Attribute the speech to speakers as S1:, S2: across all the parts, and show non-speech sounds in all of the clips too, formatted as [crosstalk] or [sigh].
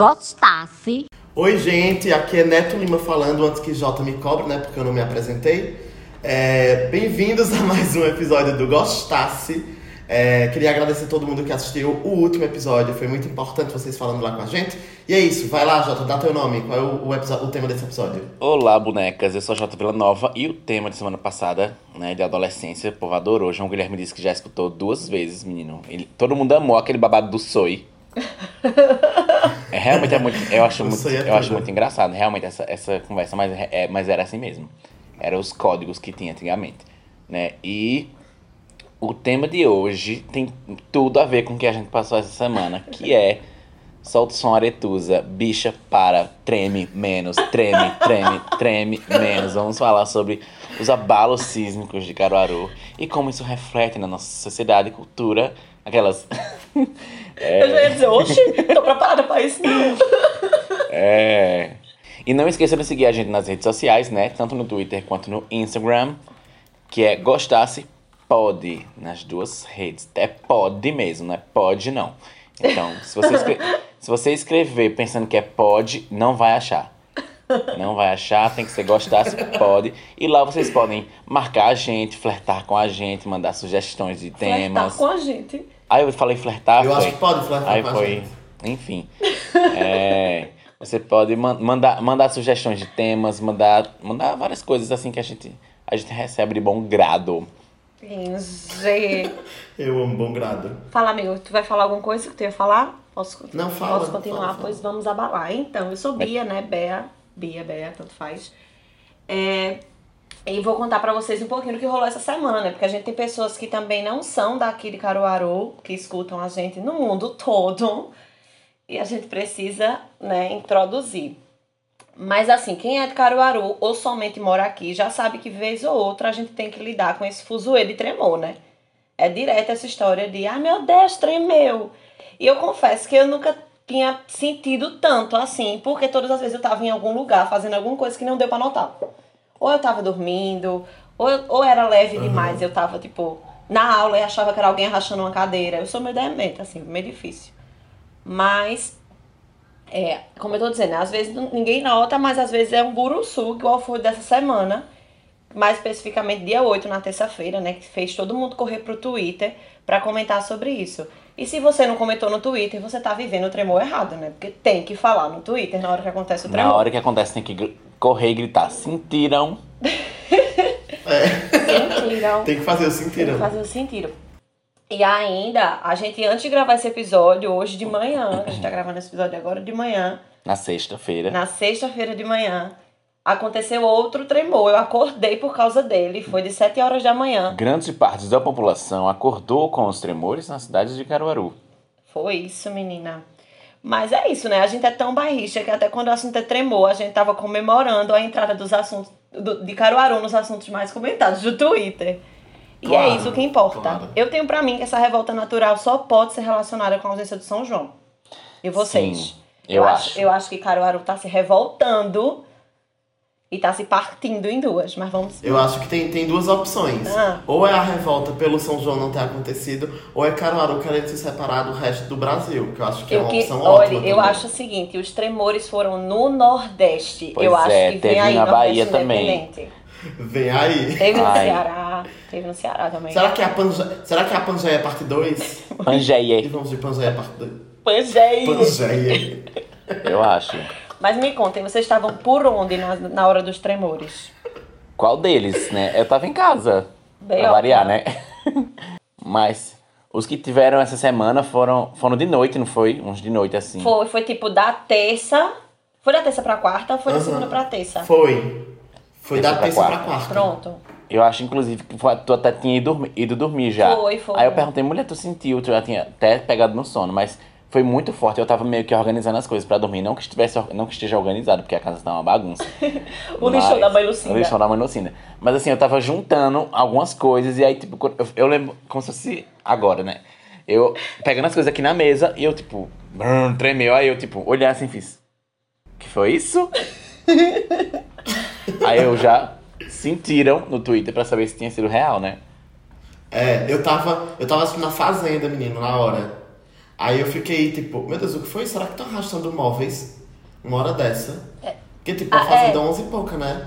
S1: gostasse.
S2: Oi, gente, aqui é Neto Lima falando antes que Jota me cobre, né? Porque eu não me apresentei. É, Bem-vindos [laughs] a mais um episódio do Gostasse. É, queria agradecer a todo mundo que assistiu o último episódio, foi muito importante vocês falando lá com a gente. E é isso, vai lá, Jota, dá teu nome. Qual é o, o, episódio, o tema desse episódio?
S3: Olá, bonecas, eu sou a Jota Vila Nova e o tema de semana passada, né, de adolescência, o povo adorou. João Guilherme disse que já escutou duas vezes, menino. Ele, todo mundo amou aquele babado do Soi. É, realmente é muito. Eu acho, muito,
S2: é
S3: eu
S2: tudo.
S3: acho muito engraçado, realmente, essa, essa conversa, mas, é, mas era assim mesmo. Eram os códigos que tinha antigamente. Né? E o tema de hoje tem tudo a ver com o que a gente passou essa semana, que é solta o som aretusa, bicha para, treme menos, treme, treme, treme menos. Vamos falar sobre os abalos sísmicos de Caruaru e como isso reflete na nossa sociedade e cultura, aquelas
S4: Eu já ia dizer, oxe, tô preparada pra isso.
S3: É. E não esqueça de seguir a gente nas redes sociais, né? Tanto no Twitter quanto no Instagram, que é Gostasse Pode, nas duas redes. É pode mesmo, não é pode não. Então, se você, escre- se você escrever pensando que é pode, não vai achar. Não vai achar, tem que ser Gostasse Pode. E lá vocês podem marcar a gente, flertar com a gente, mandar sugestões de
S4: Flertar
S3: temas.
S4: com a gente.
S3: Aí eu falei flertar,
S2: eu
S3: foi?
S2: acho que pode flertar
S3: Aí
S2: com a
S3: foi.
S2: gente.
S3: Enfim. É, você pode man- mandar, mandar sugestões de temas, mandar, mandar várias coisas assim que a gente, a gente recebe de bom grado.
S4: Enze. [laughs]
S2: Eu amo bom grado.
S4: Fala, amigo, tu vai falar alguma coisa que tu ia falar? Posso,
S2: Não, fala,
S4: Posso continuar?
S2: fala, fala.
S4: Pois vamos abalar. Então, eu sou Bia, né? Bea. Bia, Bea, tanto faz. É, e vou contar pra vocês um pouquinho do que rolou essa semana, né? Porque a gente tem pessoas que também não são daqui de Caruaru, que escutam a gente no mundo todo. E a gente precisa, né, introduzir. Mas assim, quem é de Caruaru ou somente mora aqui já sabe que vez ou outra a gente tem que lidar com esse fuzuê de tremor, né? É direto essa história de, ai meu Deus, tremeu. E eu confesso que eu nunca tinha sentido tanto assim, porque todas as vezes eu tava em algum lugar fazendo alguma coisa que não deu pra notar. Ou eu tava dormindo, ou, ou era leve demais, eu tava tipo na aula e achava que era alguém arrastando uma cadeira. Eu sou meio demente, assim, meio difícil. Mas é, como eu tô dizendo, às vezes ninguém nota, mas às vezes é um buruçu, igual foi dessa semana. Mais especificamente dia 8, na terça-feira, né? Que fez todo mundo correr pro Twitter pra comentar sobre isso. E se você não comentou no Twitter, você tá vivendo o tremor errado, né? Porque tem que falar no Twitter na hora que acontece o tremor.
S3: Na hora que acontece, tem que correr e gritar. Sentiram?
S4: Sentiram.
S2: Tem que fazer o
S4: Tem que
S2: sentido.
S4: fazer o sentido. E ainda, a gente, antes de gravar esse episódio, hoje de manhã, a gente tá gravando esse episódio agora de manhã,
S3: Na sexta-feira.
S4: Na sexta-feira de manhã, aconteceu outro tremor. Eu acordei por causa dele. Foi de 7 horas da manhã.
S3: Grandes partes da população acordou com os tremores na cidade de Caruaru.
S4: Foi isso, menina. Mas é isso, né? A gente é tão bairrista que até quando o assunto é tremor, a gente tava comemorando a entrada dos assuntos do- de Caruaru nos assuntos mais comentados do Twitter. E é
S2: Claro,
S4: isso que importa.
S2: claro.
S4: Eu tenho pra mim que essa revolta natural só pode ser relacionada com a ausência do São João. E vocês?
S3: Sim, eu acho.
S4: Eu acho que Caruaru tá se revoltando e tá se partindo em duas. Mas vamos.
S2: Eu acho que tem, tem duas opções.
S4: Ah.
S2: Ou é a revolta pelo São João não ter acontecido, ou é Caruaru querendo se separar do resto do Brasil, que eu acho que é
S4: Eu
S2: uma
S4: que,
S2: opção
S4: olha,
S2: ótima.
S4: eu
S2: também.
S4: acho o seguinte, os tremores foram no Nordeste.
S3: Pois
S4: eu acho
S3: é,
S4: que
S3: teve
S4: vem aí
S3: na Bahia também.
S2: Vem aí.
S4: Teve no
S3: Ai.
S4: Ceará, teve no Ceará também.
S2: Será que, é a Panje... Será que é a Pangeia parte 2? E
S3: Pangeia,
S2: vamos de Pangeia parte 2.
S4: Pangeia.
S2: Pangeia.
S3: eu acho.
S4: Mas me contem, vocês estavam por onde na, na hora dos tremores?
S3: Qual deles, né? Eu tava em casa.
S4: Bem
S3: pra variar, né? [laughs] Mas os que tiveram essa semana foram, foram de noite, não foi? Uns de noite, assim.
S4: Foi, foi tipo da terça. Foi da terça pra quarta ou foi da
S2: Aham.
S4: segunda pra terça?
S2: Foi. Foi
S3: Terça
S2: da
S3: pra
S2: terça pra
S3: quarta.
S2: quarta.
S4: Pronto.
S3: Eu acho, inclusive, que foi- tu até tinha ido, dormir- ido dormir já.
S4: Foi, foi.
S3: Aí eu perguntei, mulher, tu sentiu? Tu já tinha até pegado no sono, mas foi muito forte. Eu tava meio que organizando as coisas pra dormir. Não que, estivesse, não que esteja organizado, porque a casa tá uma bagunça. [laughs]
S4: O lixão da mãe Lucinda.
S3: O lixão da mãe Lucinda. Mas assim, eu tava juntando algumas coisas e aí, tipo, eu, eu lembro como se fosse agora, né? Eu pegando as coisas aqui na mesa e eu, tipo, brrr, tremeu. Aí eu, tipo, olhei assim e fiz. Que foi isso? [laughs] aí eu já sentiram no Twitter pra saber se tinha sido real, né?
S2: É, eu tava, eu tava assistindo na fazenda, menino, na hora. Aí eu fiquei tipo, meu Deus, o que foi? Será que estão arrastando móveis uma hora dessa? Porque tipo, a
S4: Ah,
S2: fazenda
S4: é.
S2: 11 e pouca, né?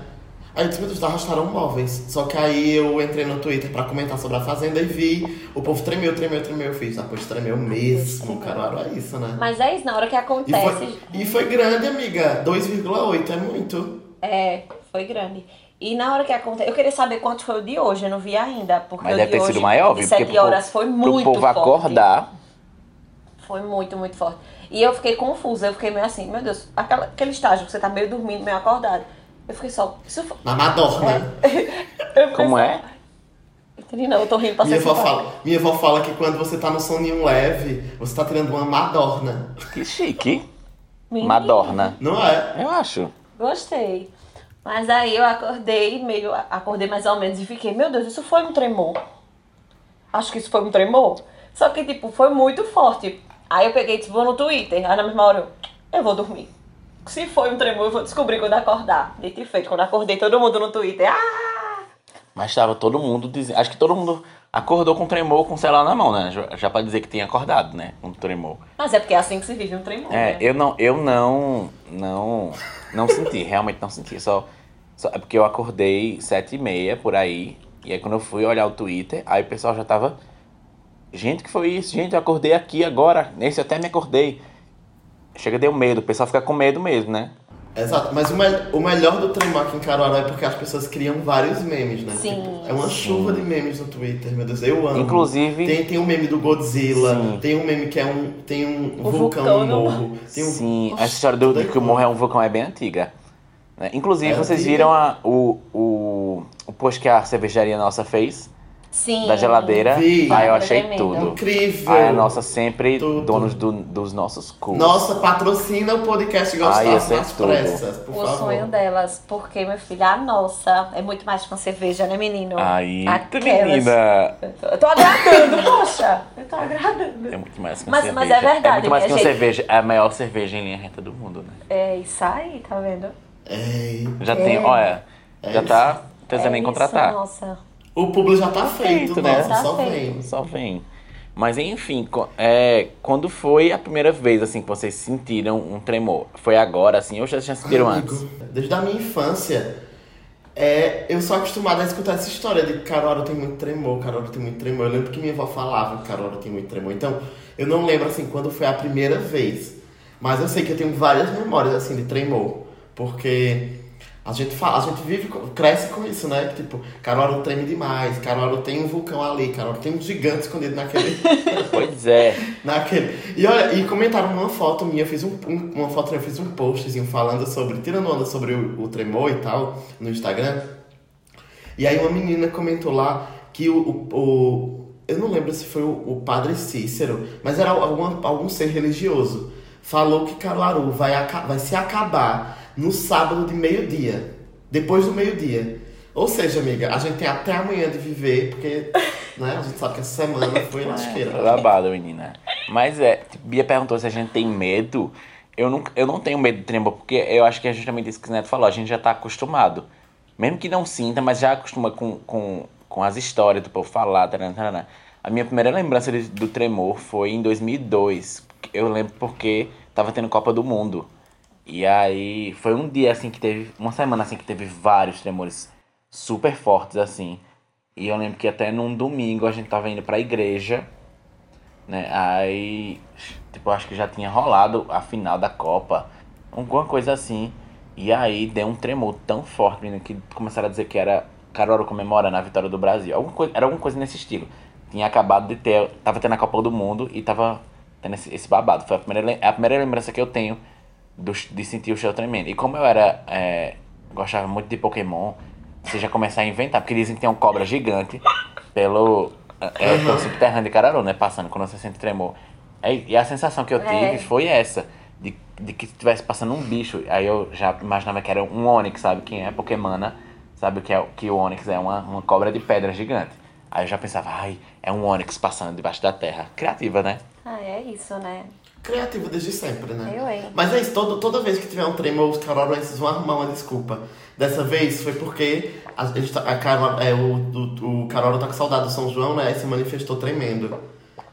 S2: Aí eu disse, meu Deus, arrastaram móveis. Só que aí eu entrei no Twitter pra comentar sobre a fazenda e vi o povo tremeu, tremeu, tremeu. Eu fiz, ah, pois tremeu mesmo, Caruaru, é isso, né?
S4: Mas é isso, na hora que
S2: E
S4: acontece.
S2: foi, e foi grande, amiga. 2,8 é muito.
S4: É, foi grande. E na hora que acontece. Eu queria saber quanto foi o de hoje, eu não vi ainda. Porque
S3: Mas
S4: o
S3: deve
S4: de
S3: ter
S4: hoje,
S3: sido maior,
S4: de
S3: viu? Porque
S4: 7
S3: pro
S4: horas foi muito
S3: Pro povo
S4: forte.
S3: acordar.
S4: Foi muito, muito forte. E eu fiquei confusa, eu fiquei meio assim, meu Deus, aquela, aquele estágio que você tá meio dormindo, meio acordado. Eu fiquei só. Isso foi... [laughs] Eu fiquei
S3: Como
S4: só-
S3: é?
S4: Entendi, não, eu tô rindo pra
S2: Minha
S4: ser
S2: avó, fala, minha avó fala que quando você tá no soninho leve, você tá tirando uma Madorna.
S3: Que chique. Madorna.
S2: Não é?
S3: Eu acho.
S4: Gostei. Mas aí eu acordei, meio. Acordei mais ou menos e fiquei, meu Deus, isso foi um tremor. Acho que isso foi um tremor. Só que, tipo, foi muito forte. Aí eu peguei e disse, vou no Twitter. Aí na mesma hora eu, eu vou dormir. Se foi um tremor, eu vou descobrir quando acordar. Dito e feito. Quando acordei, todo mundo no Twitter. Ah!
S3: Mas tava todo mundo dizendo. Acho que todo mundo acordou com tremor com o celular na mão, né? Já- pra dizer que tinha acordado, né? Com tremor.
S4: Mas é porque é assim que se vive um tremor.
S3: É,
S4: né?
S3: eu não, eu não, não, não senti, realmente não senti. Só, só é porque eu acordei sete e meia por aí. E aí quando eu fui olhar o Twitter, aí o pessoal já tava. Gente, que foi isso? Gente, eu acordei aqui agora. Nesse até me acordei. Chega, deu medo. O pessoal fica com medo mesmo, né?
S2: Exato, mas o, me- o melhor do tremor aqui em Caruaru é porque as pessoas criam vários memes, né?
S4: Sim.
S2: Tipo, é uma chuva de memes no Twitter, meu Deus, eu amo.
S3: Inclusive-
S2: Tem, tem um meme do Godzilla,
S3: Sim.
S2: tem um meme que é um. Tem um
S4: O
S2: vulcão
S4: vulcão
S2: no
S4: no
S2: morro. Tem um,
S3: Sim,
S2: Oxe,
S3: essa história do, de que o
S2: é
S3: morro é um vulcão é bem antiga. né? Inclusive,
S2: É
S3: vocês
S2: antiga.
S3: viram a, o, o, o post que a cervejaria nossa fez?
S4: Sim.
S3: Da geladeira?
S2: Vi.
S3: Aí eu achei
S4: tremendo.
S3: tudo.
S2: Incrível!
S3: Aí a nossa sempre
S2: Tudo.
S3: donos do- dos nossos cus.
S2: Nossa, patrocina o podcast
S3: ser
S2: nas
S3: tudo.
S2: pressas, por
S4: O
S2: favor.
S4: sonho delas, porque, meu filho, a nossa é muito mais que uma cerveja, né, menino?
S3: Aí,
S4: Aquelas-
S3: menina.
S4: Eu tô agradando, poxa! Eu tô agradando.
S3: É muito mais que uma
S4: Mas-
S3: cerveja.
S4: mas é verdade,
S3: É muito mais que uma
S4: gente.
S3: cerveja. É a maior cerveja em linha reta do mundo, né?
S4: É isso aí, tá vendo?
S2: Ei,
S3: Já
S4: É.
S3: tem, olha, já
S2: isso.
S3: tá pensando
S4: é
S3: em
S4: isso,
S3: contratar.
S4: Nossa.
S2: O público já tá feito,
S3: feito, né?
S2: nossa,
S4: Tá
S2: só
S4: feito.
S2: vem.
S3: Só vem. Mas enfim, co- é, quando foi a primeira vez assim que vocês sentiram um tremor? Foi agora, assim, ou já, já sentiram
S2: Amigo,
S3: antes?
S2: Desde a minha infância, é, eu sou acostumada a escutar essa história de Caruaru tem muito tremor, Caruaru tem muito tremor. Eu lembro que minha avó falava que Caruaru tem muito tremor. Então, eu não lembro assim quando foi a primeira vez. Mas eu sei que eu tenho várias memórias assim de tremor. Porque a gente fala, a gente vive, cresce com isso, né? Que tipo, Caruaru treme demais, Caruaru tem um vulcão ali, Caruaru tem um gigante escondido naquele. [laughs]
S3: Pois é.
S2: Naquele. E olha, e comentaram uma foto minha, eu fiz um, um- uma foto, minha, eu fiz um postzinho falando sobre, tirando onda sobre o, o tremor e tal, no Instagram. E aí uma menina comentou lá que o. o, o- eu não lembro se foi o, o padre Cícero, mas era alguma, algum ser religioso. Falou que Caruaru vai, vai se acabar no sábado de meio-dia. Depois do meio-dia. Ou seja, amiga, a gente tem até amanhã de viver, porque [laughs] né, a gente sabe que essa semana foi lasqueira.
S3: Foi babado, menina. Mas é, Bia perguntou se a gente tem medo. Eu não, eu não tenho medo de tremor, porque eu acho que é justamente isso que o Neto falou. A gente já tá acostumado. Mesmo que não sinta, mas já acostuma com, com, com as histórias do povo falar. Tarana, tarana. A minha primeira lembrança de- do tremor foi em 2002. Eu lembro porque tava tendo Copa do Mundo. E aí foi um dia assim que teve. Uma semana assim que teve vários tremores super fortes assim. E eu lembro que até num domingo a gente tava indo pra igreja né? Aí, tipo, acho que já tinha rolado a final da Copa, alguma coisa assim. E aí deu um tremor tão forte, menino, que começaram a dizer que era Caruaru comemorando a vitória do Brasil. Alguma coisa, era alguma coisa nesse estilo. Tinha acabado de ter, tava tendo a Copa do Mundo e tava tendo esse, esse babado. Foi a primeira, a primeira lembrança que eu tenho do, de sentir o chão tremendo. E como eu era, é, gostava muito de Pokémon, você já começa a inventar, porque dizem que tem um cobra gigante pelo, é, pelo subterrâneo de Cararu, né? Passando quando você sente tremor. Aí, e a sensação que eu tive
S4: É.
S3: foi essa, de, de que estivesse passando um bicho. Aí eu já imaginava que era um Onix, sabe? Quem é Pokémona sabe o que, é, que o Onix é uma, uma cobra de pedra gigante. Aí eu já pensava, ai, é um Onix passando debaixo da terra. Criativa, né?
S4: Ah, é isso, né?
S2: Criativo desde sempre, né?
S4: Eu, hein?
S2: Mas é isso, todo, toda vez que tiver um tremor, os carorenses vão arrumar uma desculpa. Dessa vez foi porque a, gente tá- a Carol, é, o, o, o Carol tá com saudade do São João, né? E se manifestou tremendo.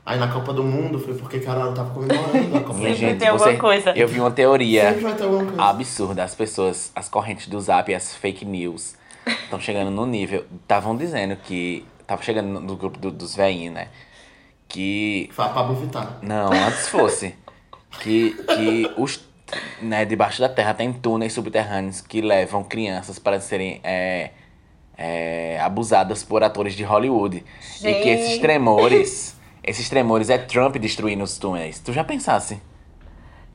S2: Aí na Copa do Mundo foi porque Carol tava comemorando a Copa Mundo.
S3: gente,
S4: tem alguma
S3: você,
S4: coisa.
S3: eu vi uma teoria
S2: Sempre vai ter alguma coisa.
S3: absurda. As pessoas, as correntes do Zap as fake news estão chegando no nível. Estavam dizendo que. Tava chegando no- no grupo do- dos veinhos, né? Que.
S2: Foi a Pablo Vittar.
S3: Não, antes fosse. Que, que os. Né, debaixo da terra tem túneis subterrâneos que levam crianças para serem é, é, abusadas por atores de Hollywood. E que esses
S4: Gente.
S3: tremores. Esses tremores é Trump destruindo os túneis. Tu já pensasse?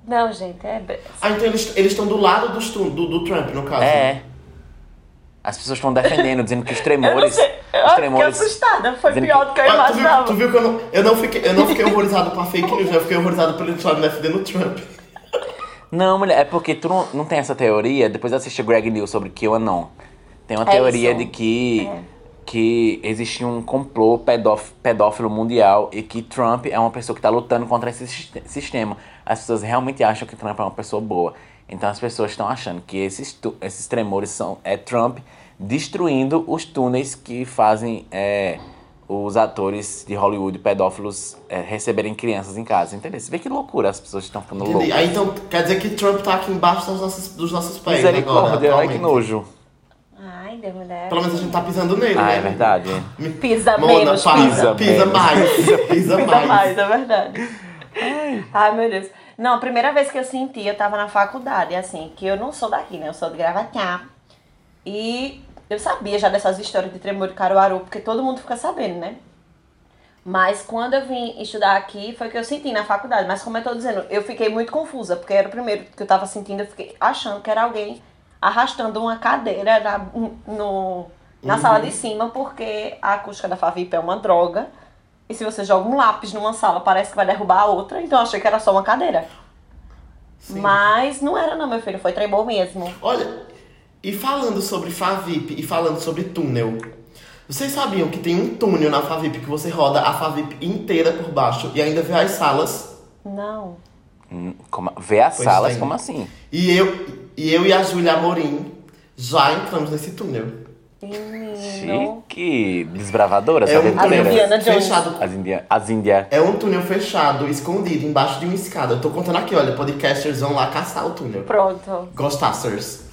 S4: Não, gente, é.
S2: Ah, então eles eles estão do lado dos tu- do, do Trump, no caso.
S3: É. As pessoas estão defendendo, dizendo que os
S4: Eu não
S3: tremores.
S4: sei. Eu
S3: Os
S4: fiquei
S3: tremores.
S4: assustada. Foi pior do que eu
S2: Ah, tu, viu,
S4: imaginava.
S2: tu viu que eu não, eu não fiquei, eu não fiquei horrorizado com a fake news, né? eu fiquei horrorizado pelo episódio defendendo o Trump.
S3: Não, mulher, é porque tu não, não tem essa teoria. Depois assiste o Greg News sobre QAnon. Tem uma
S4: É
S3: teoria
S4: isso.
S3: de que,
S4: É.
S3: que existe um complô pedóf- pedófilo mundial e que Trump é uma pessoa que está lutando contra esse siste- sistema. As pessoas realmente acham que Trump é uma pessoa boa. Então as pessoas estão achando que esses, esses tremores são é Trump destruindo os túneis que fazem é, os atores de Hollywood pedófilos é, receberem crianças em casa. Entendeu? Você vê que loucura as pessoas estão ficando
S2: Entendi.
S3: loucas.
S2: Aí então quer dizer que Trump tá aqui embaixo das nossas, dos nossos pés. agora,
S3: Misericórdia, ai que nojo.
S4: Ai, Deus me deve.
S2: Pelo menos a gente tá pisando nele,
S3: Ah,
S2: né?
S3: é verdade.
S4: Pisa
S2: Mona,
S4: menos,
S2: para,
S3: pisa
S2: pisa,
S3: menos.
S2: mais. Pisa, [laughs]
S4: Pisa
S2: mais.
S4: mais, é verdade. Ai, meu Deus. Não, a primeira vez que eu senti, eu tava na faculdade, assim, que eu não sou daqui, né? Eu sou de Gravatá. E eu sabia já dessas histórias de tremor de Caruaru, porque todo mundo fica sabendo, né? Mas quando eu vim estudar aqui, foi que eu senti na faculdade. Mas como eu tô dizendo, eu fiquei muito confusa, porque era o primeiro que eu tava sentindo, eu fiquei achando que era alguém arrastando uma cadeira na, no, na sala de cima, porque a acústica da Favip é uma droga. E se você joga um lápis numa sala, parece que vai derrubar a outra. Então eu achei que era só uma cadeira.
S2: Sim.
S4: Mas não era não, meu filho. Foi tremor mesmo.
S2: Olha, e falando sobre Favip e falando sobre túnel, vocês sabiam que tem um túnel na Favip que você roda a Favip inteira por baixo e ainda vê as salas?
S4: Não.
S3: Hum, Como, ver as
S2: Pois
S3: salas,
S2: tem.
S3: como assim?
S2: E eu e, eu e a Júlia Amorim já entramos nesse túnel.
S3: Chique! Desbravadora,
S2: É
S3: essa
S2: um túnel fechado.
S3: As Índia. As Índia.
S2: É um túnel fechado, escondido, embaixo de uma escada. Eu tô contando aqui, olha, podcasters vão lá caçar o túnel.
S4: Pronto.
S2: Ghostbusters.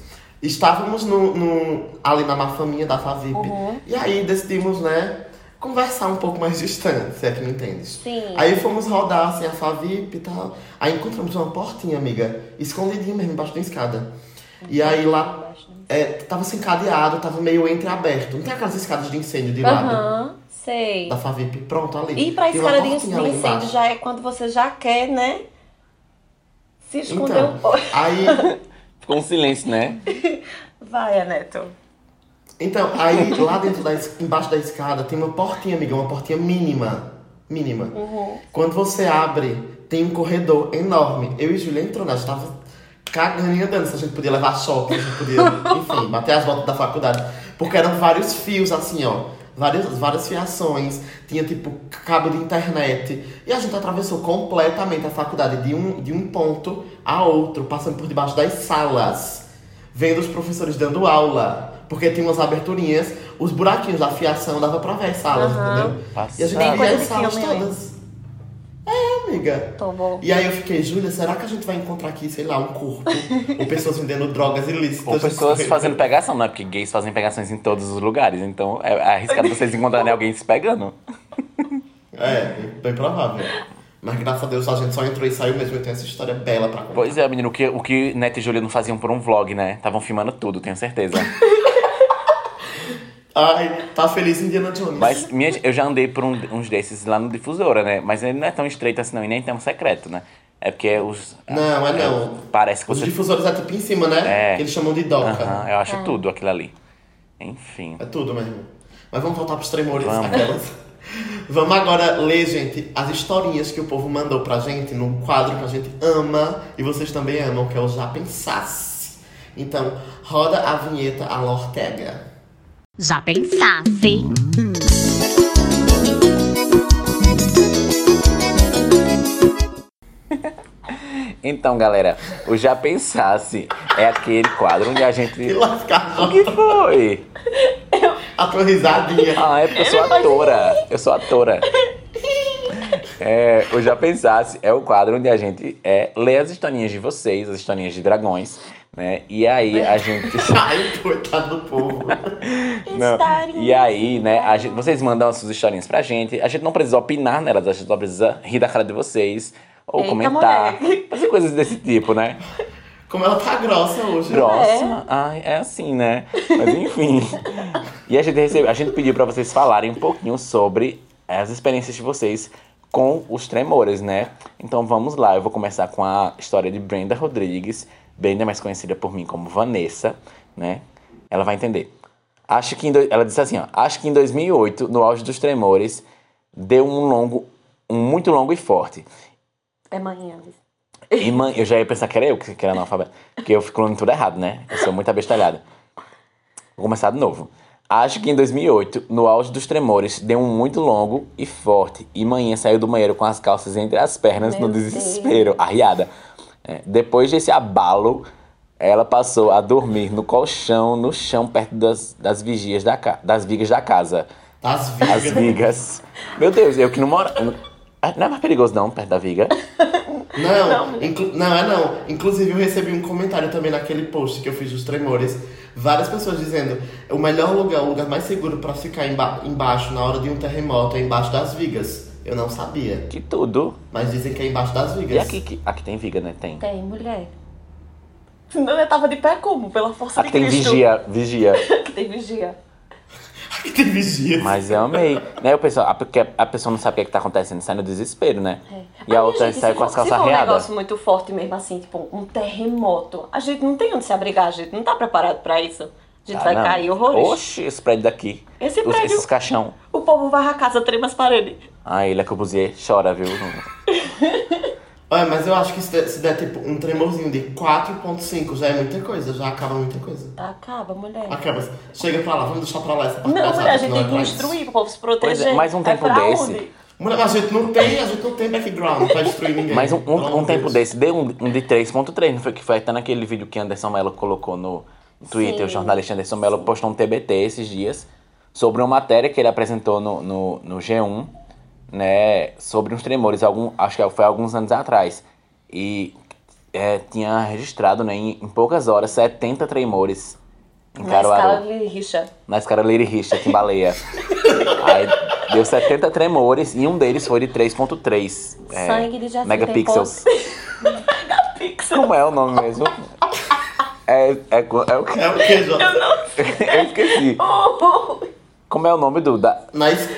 S2: Estávamos no, no- ali na mafaminha da Favip.
S4: Uhum.
S2: E aí decidimos, né, conversar um pouco mais distante, se é que me entendes.
S4: Sim.
S2: Aí fomos rodar assim a Favip e tal. Aí encontramos uma portinha, amiga, escondidinha mesmo, embaixo da escada. E aí lá, é, tava sem cadeado, tava meio entreaberto. Não tem aquelas escadas de incêndio de lado
S4: Aham, sei.
S2: da Favip? Pronto, ali.
S4: E pra
S2: Tem
S4: escada de incêndio já é quando você já quer, né? Se esconder
S2: Então,
S4: um [laughs] pouco.
S2: aí
S3: Ficou um silêncio, né? [laughs]
S4: Vai, Aneto.
S2: Então, aí lá dentro da embaixo da escada tem uma portinha, amiga, uma portinha mínima. Mínima.
S4: Uhum.
S2: Quando você abre, tem um corredor enorme. Eu e Julia entrou, né? A gente tava cagando e andando se a gente podia levar choque, se a gente podia, [laughs] enfim, bater as voltas da faculdade. Porque eram vários fios assim, ó. Várias, várias fiações, tinha tipo cabo de internet. E a gente atravessou completamente a faculdade de um, de um ponto a outro, passando por debaixo das salas, vendo os professores dando aula. Porque tinha umas aberturinhas, os buraquinhos da fiação dava pra ver as salas,
S4: Aham.
S2: entendeu? E a gente via as salas
S4: né?
S2: todas. É, amiga.
S4: Tô bom.
S2: E aí eu fiquei, Júlia, será que a gente vai encontrar aqui, sei lá, um corpo? [laughs] ou pessoas vendendo drogas ilícitas?
S3: Ou pessoas fazendo pegação, não é? Porque gays fazem pegações em todos os lugares. Então é arriscado vocês encontrarem alguém se pegando. [laughs]
S2: É, bem provável. Mas graças a Deus a gente só entrou e saiu mesmo. Eu tenho essa história bela pra contar.
S3: Pois é, menino, o que, o que Neto e Júlia não faziam por um vlog, né? Estavam filmando tudo, tenho certeza. [laughs]
S2: Ai, tá feliz Indiana Jones.
S3: Mas minha, eu já andei por um- uns desses lá no Difusora, né? Mas ele não é tão estreito assim não, e nem tão secreto, né? É porque os...
S2: Não, é não.
S3: Parece que
S2: Os
S3: você...
S2: difusores é tipo em cima, né?
S3: É.
S2: Que eles chamam de doca.
S3: Aham, eu acho tudo aquilo ali. Enfim.
S2: É tudo mesmo. Mas vamos voltar pros tremores.
S3: Vamos.
S2: Aquelas. Vamos agora ler, gente, as historinhas que o povo mandou pra gente no quadro que a gente ama e vocês também amam, que é o Já Pensasse. Então, roda a vinheta a Ortega.
S1: Já pensasse? [laughs]
S3: Então, galera, o Já Pensasse é aquele quadro onde a gente...
S2: lascar
S3: O que foi?
S2: a tua risadinha.
S3: Ah, é porque eu sou atora. Eu sou atora. É, o Já Pensasse é o quadro onde a gente é, lê as historinhas de vocês, as historinhas de dragões, né? E aí a gente. [laughs]
S2: Ai, coitado do povo. [laughs]
S3: Não. E aí, né, a gente- vocês mandam as suas historinhas pra gente. A gente não precisa opinar nelas, a gente só precisa rir da cara de vocês. Ou
S4: Eita,
S3: comentar.
S4: moleque.
S3: Fazer coisas desse tipo, né?
S2: Como ela tá grossa hoje.
S3: Grossa. Ai, é assim, né? Mas enfim. [laughs] e a gente, recebe, a gente pediu pra vocês falarem um pouquinho sobre as experiências de vocês com os tremores, né? Então vamos lá, eu vou começar com a história de Brenda Rodrigues, Brenda mais conhecida por mim como Vanessa, né? Ela vai entender. Acho que em do- ela disse assim, ó, acho que em 2008, no auge dos tremores, deu um longo, um muito longo e forte.
S4: É manhã.
S3: E mãe, eu já ia pensar que era eu que era analfabeto. Porque eu fico falando tudo errado, né? Eu sou muito abestalhado. Vou começar de novo. Acho que em 2008, no auge dos tremores, deu um muito longo e forte. E manhã saiu do banheiro com as calças entre as pernas
S4: Meu
S3: no desespero, arriada. É, depois desse abalo, ela passou a dormir no colchão, no chão, perto das, das vigias da das vigas da casa.
S2: Das
S3: As
S2: vigas.
S3: vigas. Meu Deus, eu que não moro. eu não- Não é mais perigoso, não, perto da viga.
S2: Não, inclu- não, é não. Inclusive eu recebi um comentário também naquele post que eu fiz dos tremores. Várias pessoas dizendo o melhor lugar, o lugar mais seguro pra ficar emba- embaixo na hora de um terremoto é embaixo das vigas. Eu não sabia.
S3: Que tudo.
S2: Mas dizem que é embaixo das vigas.
S3: E aqui, que- aqui tem viga, né? Tem.
S4: Tem mulher. Não, eu tava de pé como? Pela força
S3: Aqui
S4: de
S3: tem
S4: Cristo.
S3: vigia, vigia. [laughs]
S4: Aqui tem vigia.
S2: Aqui tem vigia.
S3: Mas eu amei. [laughs] Né, o pessoal, a, porque a pessoa não sabe o que, é que tá acontecendo, sai no desespero, né? E a
S4: Aí,
S3: outra
S4: gente,
S3: sai
S4: se
S3: com as
S4: for-
S3: calças
S4: Se for um
S3: arreadas.
S4: negócio muito forte mesmo, assim, tipo um terremoto, a gente não tem onde se abrigar, a gente não tá preparado pra isso. A gente
S3: Ah,
S4: vai
S3: não.
S4: cair horrores.
S3: Oxi, esse prédio daqui.
S4: Esse
S3: Os-
S4: prédio-
S3: Esses caixão.
S4: O povo varra a casa, trema as paredes.
S3: Ah, ele é Corbusier, chora, viu? [laughs]
S2: Olha, mas eu acho que se der, se der tipo um tremorzinho de 4.5 já é muita coisa, já acaba muita coisa.
S4: Acaba, mulher.
S2: Acaba. Chega pra lá, vamos deixar pra lá essa parte
S4: Não, mulher, a gente tem
S2: é
S4: que instruir pro povo se proteger.
S3: Pois é, mas um tempo
S4: pra
S3: desse-
S4: onde?
S2: Mulher, mas a gente não tem, a gente não tem background pra destruir ninguém.
S3: Mas um, um- um tempo desse, deu um, um de 3.3, não foi que foi até naquele vídeo que Anderson Mello colocou no Twitter,
S4: Sim.
S3: o jornalista Anderson Mello postou um TBT esses dias sobre uma matéria que ele apresentou no, no, no G1, né, sobre uns tremores, algum, acho que foi alguns anos atrás. E é, tinha registrado, né, em, em poucas horas, 70 tremores em
S4: Na escala
S3: Caruaru.
S4: de rixa.
S3: Na escala Lady Richard, em baleia. [laughs] Aí deu 70 tremores e um deles foi de 3.3 é,
S4: Sangue de Jacintha
S3: megapixels. [laughs]
S4: Megapixel.
S3: Como é o nome mesmo? É, é, é o que?
S2: É o que, Jota?
S3: Eu [laughs] esqueci. Como é o nome do. Da,
S2: Na es-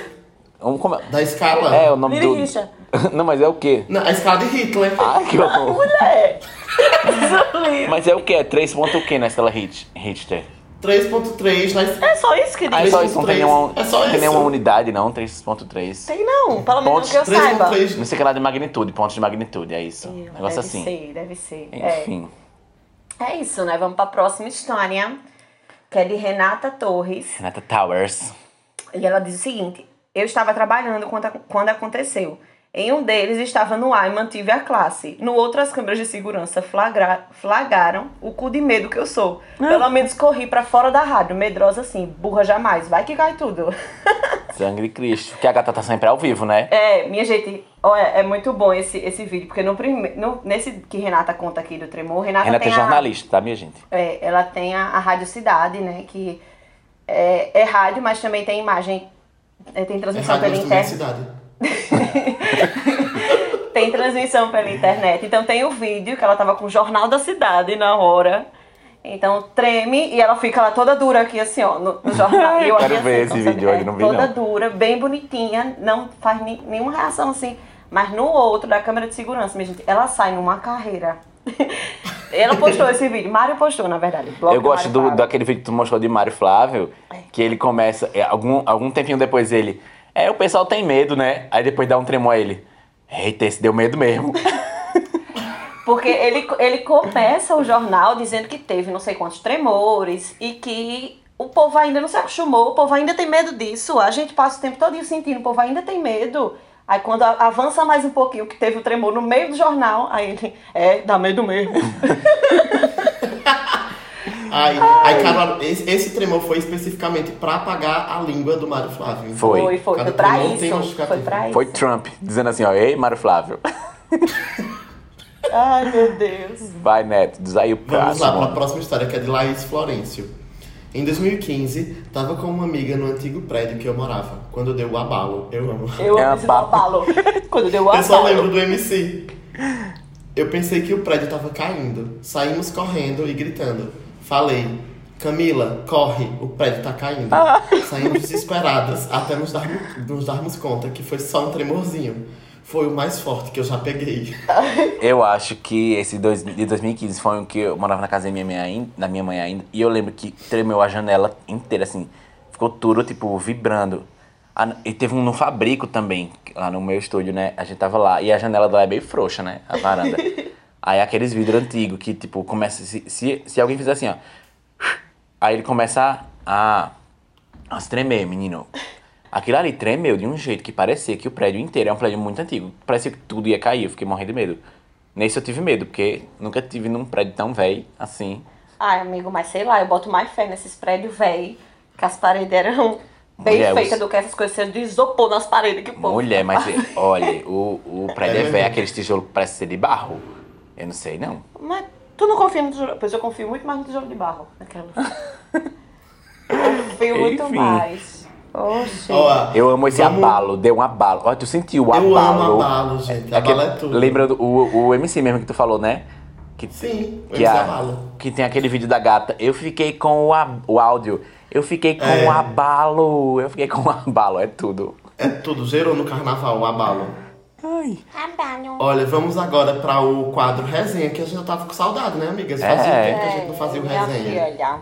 S3: um, como é,
S2: da escala.
S3: é o nome
S4: Lady
S3: do.
S4: Richard. [laughs]
S3: Não, mas é o quê?
S2: Na a escala de Hitler. [laughs]
S3: Ai, que horror.
S4: Mulher. [laughs]
S3: Mas é o quê? É 3 ponto o quê na escala Rich- Richter?
S2: 3.3 na es-
S4: É só isso que
S3: Ah, é só isso, não tem
S2: 3.3.
S3: nenhuma,
S2: É só
S3: tem
S2: isso.
S3: nenhuma unidade, não? 3.3.
S4: Tem não, pelo menos
S3: Pontos
S4: que eu saiba.
S2: 3.3
S3: Não sei o que lá de magnitude, pontos de magnitude, é isso.
S4: Ih,
S3: Negócio
S4: deve
S3: assim.
S4: ser, deve ser. É.
S3: Enfim.
S4: É isso, né? Vamos pra próxima história, que é de Renata Torres.
S3: Renata Towers.
S4: E ela diz o seguinte: Eu estava trabalhando quando, quando aconteceu. Em um deles estava no ar e mantive a classe. No outro, as câmeras de segurança flagra, flagraram o cu de medo que eu sou. Pelo menos corri pra fora da rádio, medrosa assim, burra jamais, vai que cai tudo. [laughs]
S3: Sangue de Cristo. Que a gata tá sempre ao vivo, né?
S4: É, minha gente, olha, é muito bom esse, esse vídeo, porque no prime, no, nesse que Renata conta aqui do Tremor, Renata,
S3: Renata é
S4: tem a-
S3: jornalista, tá, minha gente?
S4: É, ela tem a, a Rádio Cidade, né? Que é, é rádio, mas também tem imagem. É, tem
S2: É
S4: transmissão pela
S2: é
S4: internet. [laughs] Tem transmissão pela internet. Então tem o vídeo que ela tava com o Jornal da Cidade na hora. Então treme e ela fica lá toda dura aqui, assim, ó, no, no jornal. Eu
S3: Quero ver
S4: assim,
S3: esse vídeo
S4: É,
S3: hoje, não vi,
S4: Toda
S3: não.
S4: dura, bem bonitinha, não faz ni- nenhuma reação assim. Mas no outro, da câmera de segurança, minha gente, ela sai numa carreira. [laughs] ela postou esse vídeo, Mário postou, na verdade.
S3: Eu gosto do,
S4: Flávio.
S3: daquele vídeo que tu mostrou de Mário Flávio, que ele começa, é, algum, algum tempinho depois ele, é, o pessoal tem medo, né? Aí depois dá um tremor a ele, eita, esse deu medo mesmo. [laughs]
S4: Porque ele, ele começa o jornal dizendo que teve não sei quantos tremores e que o povo ainda não se acostumou, o povo ainda tem medo disso. A gente passa o tempo todo sentindo, o povo ainda tem medo. Aí quando avança mais um pouquinho, que teve o tremor no meio do jornal, aí ele, é, dá medo mesmo. [laughs]
S2: Ai, ai, Caruaru, esse, esse tremor foi especificamente pra apagar a língua do Mário Flávio.
S3: Foi.
S4: Foi, foi, foi pra isso. Foi pra isso.
S3: Foi Trump dizendo assim, ó, ei, Mário Flávio, [laughs]
S4: Ai, meu Deus.
S3: vai, Neto, diz aí o
S2: Vamos lá para a
S3: próximo.
S2: próxima história, que é de Laís Florencio. Em 2015, tava com uma amiga no antigo prédio que eu morava, quando deu o abalo. Eu amo.
S4: Eu
S3: É
S4: amo
S3: uma
S4: esse abalo. [laughs] Quando deu o
S2: Eu só
S4: abalo.
S2: lembro do MC. Eu pensei que o prédio tava caindo. Saímos correndo e gritando. Falei, Camila, corre, o prédio tá caindo. Saímos desesperadas até nos darmos, nos darmos conta que foi só um tremorzinho. Foi o mais forte que eu já peguei. [laughs]
S3: Eu acho que esse dois, de 2015 foi um que eu morava na casa da minha mãe ainda, da minha mãe ainda, e eu lembro que tremeu a janela inteira, assim, ficou tudo, tipo, vibrando. Ah, e teve um no Fabrico também, lá no meu estúdio, né? A gente tava lá, e a janela lá é bem frouxa, né? A varanda. [laughs] Aí aqueles vidros antigos que, tipo, começa. Se, se, se alguém fizer assim, ó. Aí ele começa a, a se tremer, menino. Aquilo ali tremeu de um jeito que parecia que o prédio inteiro é um prédio muito antigo. Parecia que tudo ia cair, eu fiquei morrendo de medo. Nesse eu tive medo, porque nunca tive num prédio tão velho assim.
S4: Ai, amigo, mas sei lá, eu boto mais fé nesses prédios velho, que as paredes eram bem
S3: Mulher,
S4: feitas
S3: os-
S4: do que essas coisas sendo de isopor nas paredes que o povo
S3: Mulher, mas
S4: faz.
S3: olha, o, o prédio é, velho, aqueles tijolos que parecem ser de barro. Eu não sei, não.
S4: Mas tu não confia no tijolo? Pois eu confio muito mais no tijolo de barro. Naquela. [laughs] confio muito
S3: Enfim.
S4: mais. Oxi.
S3: Eu amo esse
S2: vamos-
S3: abalo, deu um abalo. Olha, tu sentiu o abalo.
S2: Eu amo abalo, gente. Abalo é tudo.
S3: Lembra do, o, o MC mesmo que tu falou, né? Que,
S2: Sim, o
S3: que,
S2: MC
S3: a-
S2: abalo.
S3: que tem aquele vídeo da gata. Eu fiquei com o, ab- o áudio. Eu fiquei com
S2: É.
S3: o abalo. Eu fiquei com o abalo, é tudo.
S2: É tudo, gerou no carnaval o abalo.
S3: Ai.
S2: Olha, vamos agora para o quadro resenha, que a gente já tava com saudade, né, amigas? Fazia
S3: É.
S2: tempo que a gente não fazia o
S4: minha
S2: resenha.
S4: filha.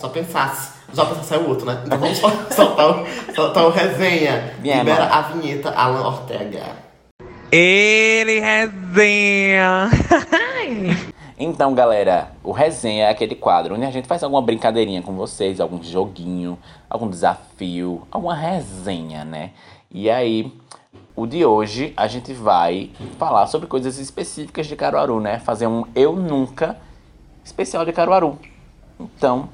S2: Só pensasse. Já pensasse saiu outro, né? Então vamos só- [laughs] soltar o, soltar o resenha.
S3: Minha
S2: Libera
S3: mãe.
S2: a vinheta Alan Ortega.
S5: Ele resenha. [laughs]
S3: Então, galera, o resenha é aquele quadro onde a gente faz alguma brincadeirinha com vocês, algum joguinho, algum desafio, alguma resenha, né? E aí, o de hoje a gente vai falar sobre coisas específicas de Caruaru, né? Fazer um Eu Nunca especial de Caruaru. Então,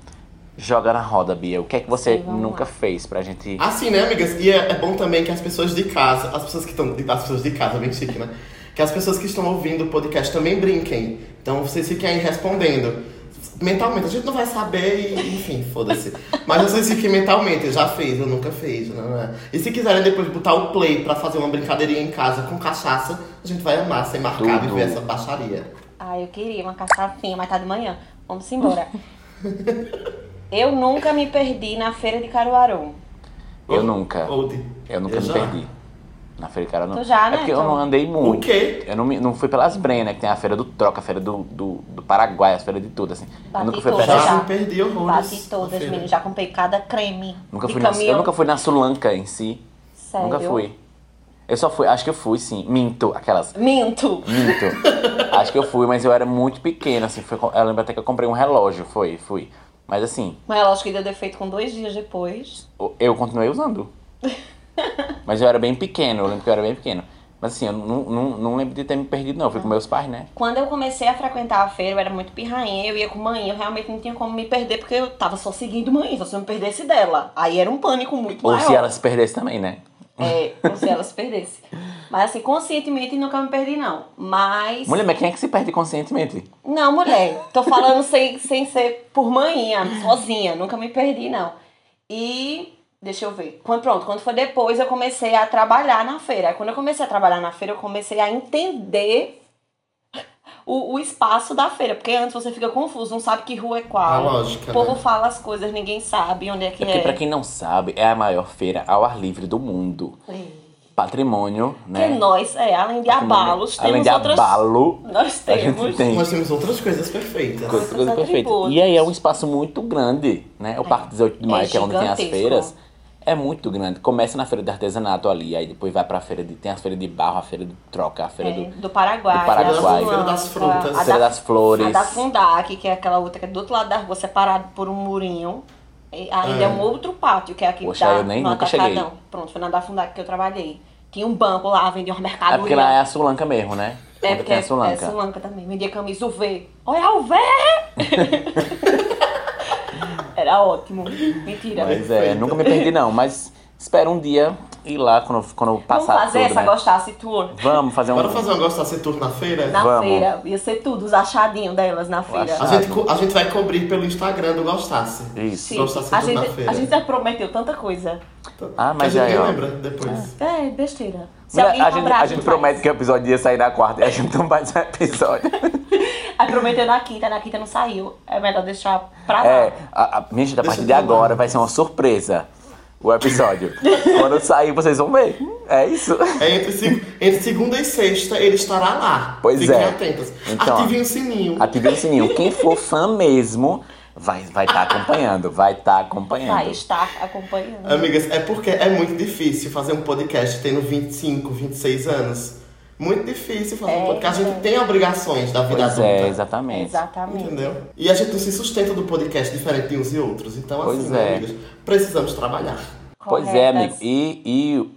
S3: joga na roda, Bia. O que é que você nunca
S4: lá.
S3: fez pra gente.
S2: Assim, né, amigas? E é, é bom também que as pessoas de casa, as pessoas que estão. As pessoas de casa, bem chique, né? Que as pessoas que estão ouvindo o podcast também brinquem. Então vocês fiquem aí respondendo. Mentalmente, a gente não vai saber e, enfim, foda-se. Mas vocês fiquem mentalmente, eu já fiz, eu nunca fiz, não é? E se quiserem depois botar o play pra fazer uma brincadeirinha em casa com cachaça, a gente vai amar ser marcado
S3: Tudo.
S2: e ver essa baixaria.
S4: Ai, eu queria uma caçafinha, mas tá de manhã. Vamos embora. [laughs] eu nunca me perdi na feira de Caruaru.
S3: Eu nunca.
S2: de-
S3: Eu nunca
S2: eu
S3: me
S2: já.
S3: perdi. Na Feira de Caruaru.
S4: Tu já,
S3: É
S4: né,
S3: porque eu não andei muito.
S2: O quê?
S3: Eu não, me- não fui pelas Brenhas, né? Que tem a Feira do Troca, a Feira do, do, do Paraguai, a Feira de tudo, assim. eu
S4: Bati
S3: nunca fui
S4: todas
S3: pra
S2: Já me perdi horrores.
S4: Bati todas, menino. Já comprei cada creme.
S3: Nunca fui na, eu nunca fui na Sulanca em si.
S4: Sério?
S3: Nunca fui. Eu só fui, acho que eu fui, sim. Minto, aquelas.
S4: Minto.
S3: Minto. [laughs] acho que eu fui, mas eu era muito pequena, assim. Foi, eu lembro até que eu comprei um relógio, foi, fui. Mas assim,
S4: Mas ela acho que deu defeito com dois dias depois.
S3: eu continuei usando. [laughs] mas eu era bem pequeno, eu lembro que eu era bem pequeno. Mas assim, eu não, não, não lembro de ter me perdido, não. Eu fui com meus pais, né?
S4: Quando eu comecei a frequentar a feira, eu era muito pirrainha, eu ia com mãe, eu realmente não tinha como me perder, porque eu tava só seguindo mãe, se eu me perdesse dela. Aí era um pânico muito
S3: Ou
S4: maior.
S3: se ela se perdesse também, né?
S4: É, ou se ela se perdesse. Mas assim, conscientemente nunca me perdi, não. Mas.
S3: Mulher, mas quem é que se perde conscientemente?
S4: Não, mulher. Tô falando sem, sem ser por manhã, sozinha. Nunca me perdi, não. E. Deixa eu ver. Quando, pronto, quando foi depois, eu comecei a trabalhar na feira. Quando eu comecei a trabalhar na feira, eu comecei a entender o, o espaço da feira. Porque antes você fica confuso, não sabe que rua é
S2: A
S4: qual.
S2: lógica,
S4: O povo
S2: né?
S4: fala as coisas, ninguém sabe onde é que
S3: É porque,
S4: é.
S3: pra quem não sabe, é a maior feira ao ar livre do mundo. Patrimônio, né?
S4: nós, é, além de abalos,
S3: Além
S4: temos
S3: de
S4: outras.
S3: abalo,
S4: Nós
S3: a gente
S4: temos.
S3: tem
S2: Nós temos outras coisas perfeitas.
S3: coisa,
S4: outros
S3: coisa perfeita.
S4: atributos.
S3: E aí é um espaço muito grande, né? O Parque 18 de
S4: É
S3: Maio, que é onde tem as feiras, é muito grande. Começa na feira de artesanato ali, aí depois vai pra feira de. Tem as feiras de barro, a feira de troca, a feira
S4: É,
S3: do.
S4: do Paraguai,
S3: do Paraguai.
S4: da
S2: Feira das frutas.
S4: a
S3: Feira
S4: da-
S3: das flores.
S4: A da Fundac, que é aquela outra que é do outro lado da rua, separado por um murinho. E ainda é.
S2: É.
S4: um outro pátio, que é aqui
S3: Poxa,
S4: da,
S3: eu nem
S4: no
S3: nunca
S4: Atacadão.
S3: cheguei.
S4: Pronto, foi na da Fundac que eu trabalhei. Tinha um banco lá, vendia um
S3: É
S4: mercadoria.
S3: porque lá é a Sulanca mesmo, né?
S4: É,
S3: Onde
S4: porque
S3: tem
S4: é,
S3: a Sulanca.
S4: é Sulanca também. Vendia camisa UV. Olha, UV! [laughs] Era ótimo. Mentira.
S3: Pois é, nunca me perdi não, mas espero um dia ir lá quando, quando
S4: Vamos
S3: passar
S4: fazer
S3: tudo,
S4: essa
S3: né?
S4: gostasse tour?
S3: Vamos fazer um...
S2: Bora fazer um gostasse tour na feira?
S4: Na
S3: Vamos.
S4: feira. Ia ser tudo, os achadinhos delas na feira.
S2: A gente, a gente vai cobrir pelo Instagram do Gostasse.
S3: Isso.
S4: Sim.
S2: Gostasse
S4: A
S2: na
S4: gente,
S2: feira.
S4: a gente já prometeu tanta coisa.
S3: Ah, mas
S2: que a gente
S3: aí,
S2: lembra depois.
S4: É, besteira. Se alguém
S3: a gente, a gente promete que o episódio ia sair na quarta e a gente não faz um episódio. [laughs]
S4: Aí prometeu na quinta, na quinta não saiu. É melhor deixar pra lá.
S3: É, a, a, minha gente, a
S2: Deixa
S3: partir de agora vai ser uma surpresa o episódio. [laughs] Quando sair, vocês vão ver. É isso.
S2: É entre, entre segunda e sexta ele estará lá.
S3: Pois
S2: Fiquem
S3: é.
S2: atentas.
S3: Então,
S2: Ativem o sininho.
S3: Ative o sininho. Quem for fã mesmo vai estar vai tá acompanhando. Vai estar acompanhando.
S4: Vai estar acompanhando.
S2: Amigas, é porque é muito difícil fazer um podcast tendo 25, 26 anos. Muito difícil fazer um
S4: É,
S2: podcast. A gente tem obrigações da vida
S3: Pois
S2: adulta.
S3: é, exatamente.
S4: Exatamente.
S2: Entendeu? E a gente não se sustenta do podcast diferente de uns e outros. Então,
S3: Pois
S2: assim,
S3: é.
S2: amigas, precisamos trabalhar.
S3: Pois é, amigo.
S4: Corretas.
S3: E,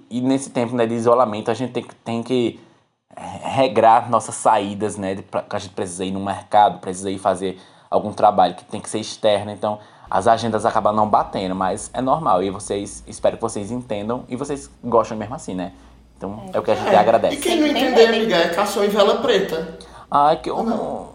S3: e, e nesse tempo né, de isolamento, a gente tem, que- tem que regrar nossas saídas, né? de pra- que a gente precisa ir no mercado, precisa ir fazer algum trabalho que tem que ser externo. Então, as agendas acabam não batendo, mas é normal. E vocês, espero que vocês entendam e vocês gostam mesmo assim, né? Então, é, o que a gente
S2: E
S3: agradece.
S2: quem não entender, amiga, é cachorro em vela preta.
S3: Ai, que horror.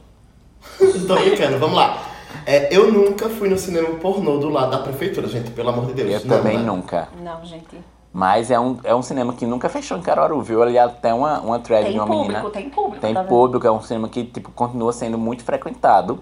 S3: [laughs]
S2: Tô brincando, vamos lá. É, eu nunca fui no cinema pornô do lado da prefeitura, gente, pelo amor de Deus.
S3: Eu
S2: Não,
S3: também
S2: né?
S3: nunca.
S4: Não, gente.
S3: Mas é um, é um cinema que nunca fechou em Caruaru, viu? Ali até uma, uma thread
S4: Tem
S3: de uma
S4: público,
S3: menina.
S4: tem público.
S3: Tem
S4: tá
S3: público, é um cinema que tipo, continua sendo muito frequentado.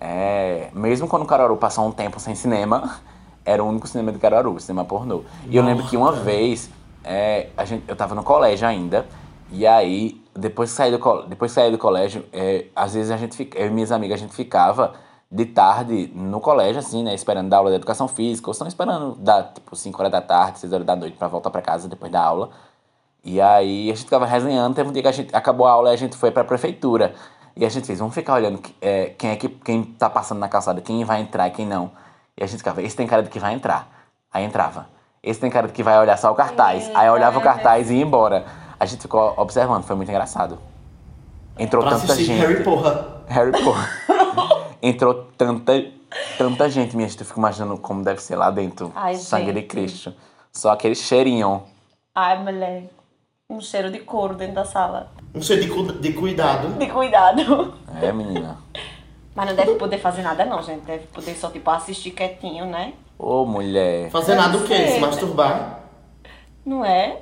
S3: É, mesmo quando Caruaru passou um tempo sem cinema, [laughs] era o único cinema de Caruaru, cinema pornô. E eu lembro que uma vez, é, a gente, eu tava no colégio ainda, e aí, depois que saí do, depois saí do colégio, é, às vezes a gente eu e minhas amigas, a gente ficava de tarde no colégio, assim, né, esperando dar aula de educação física, ou estão esperando dar, tipo, 5 horas da tarde, 6 horas da noite pra voltar pra casa depois da aula. E aí a gente ficava resenhando, teve um dia que a gente acabou a aula e a gente foi pra prefeitura. E a gente fez, vamos ficar olhando é, quem é que quem tá passando na calçada, quem vai entrar e quem não. E a gente ficava, esse tem cara de que vai entrar. Aí entrava. Esse tem cara de que vai olhar só o cartaz. Aí olhava o cartaz e ia embora. A gente ficou observando, foi muito engraçado. Entrou
S2: Pra
S3: tanta gente.
S2: Harry Porra.
S3: Harry Potter. [laughs] Entrou tanta, tanta gente, minha gente. Eu fico imaginando como deve ser lá dentro.
S4: Ai,
S3: Sangue de
S4: gente.
S3: Cristo. Só aquele cheirinho.
S4: Ai, mulher. Um cheiro de couro dentro da sala.
S2: Um cheiro de, cu- de cuidado.
S4: De cuidado.
S3: É, menina.
S4: Mas não deve poder fazer nada, não, gente. Deve poder só, tipo, assistir quietinho, né?
S3: Ô, mulher.
S2: Fazer nada o quê? Se masturbar?
S4: Não é?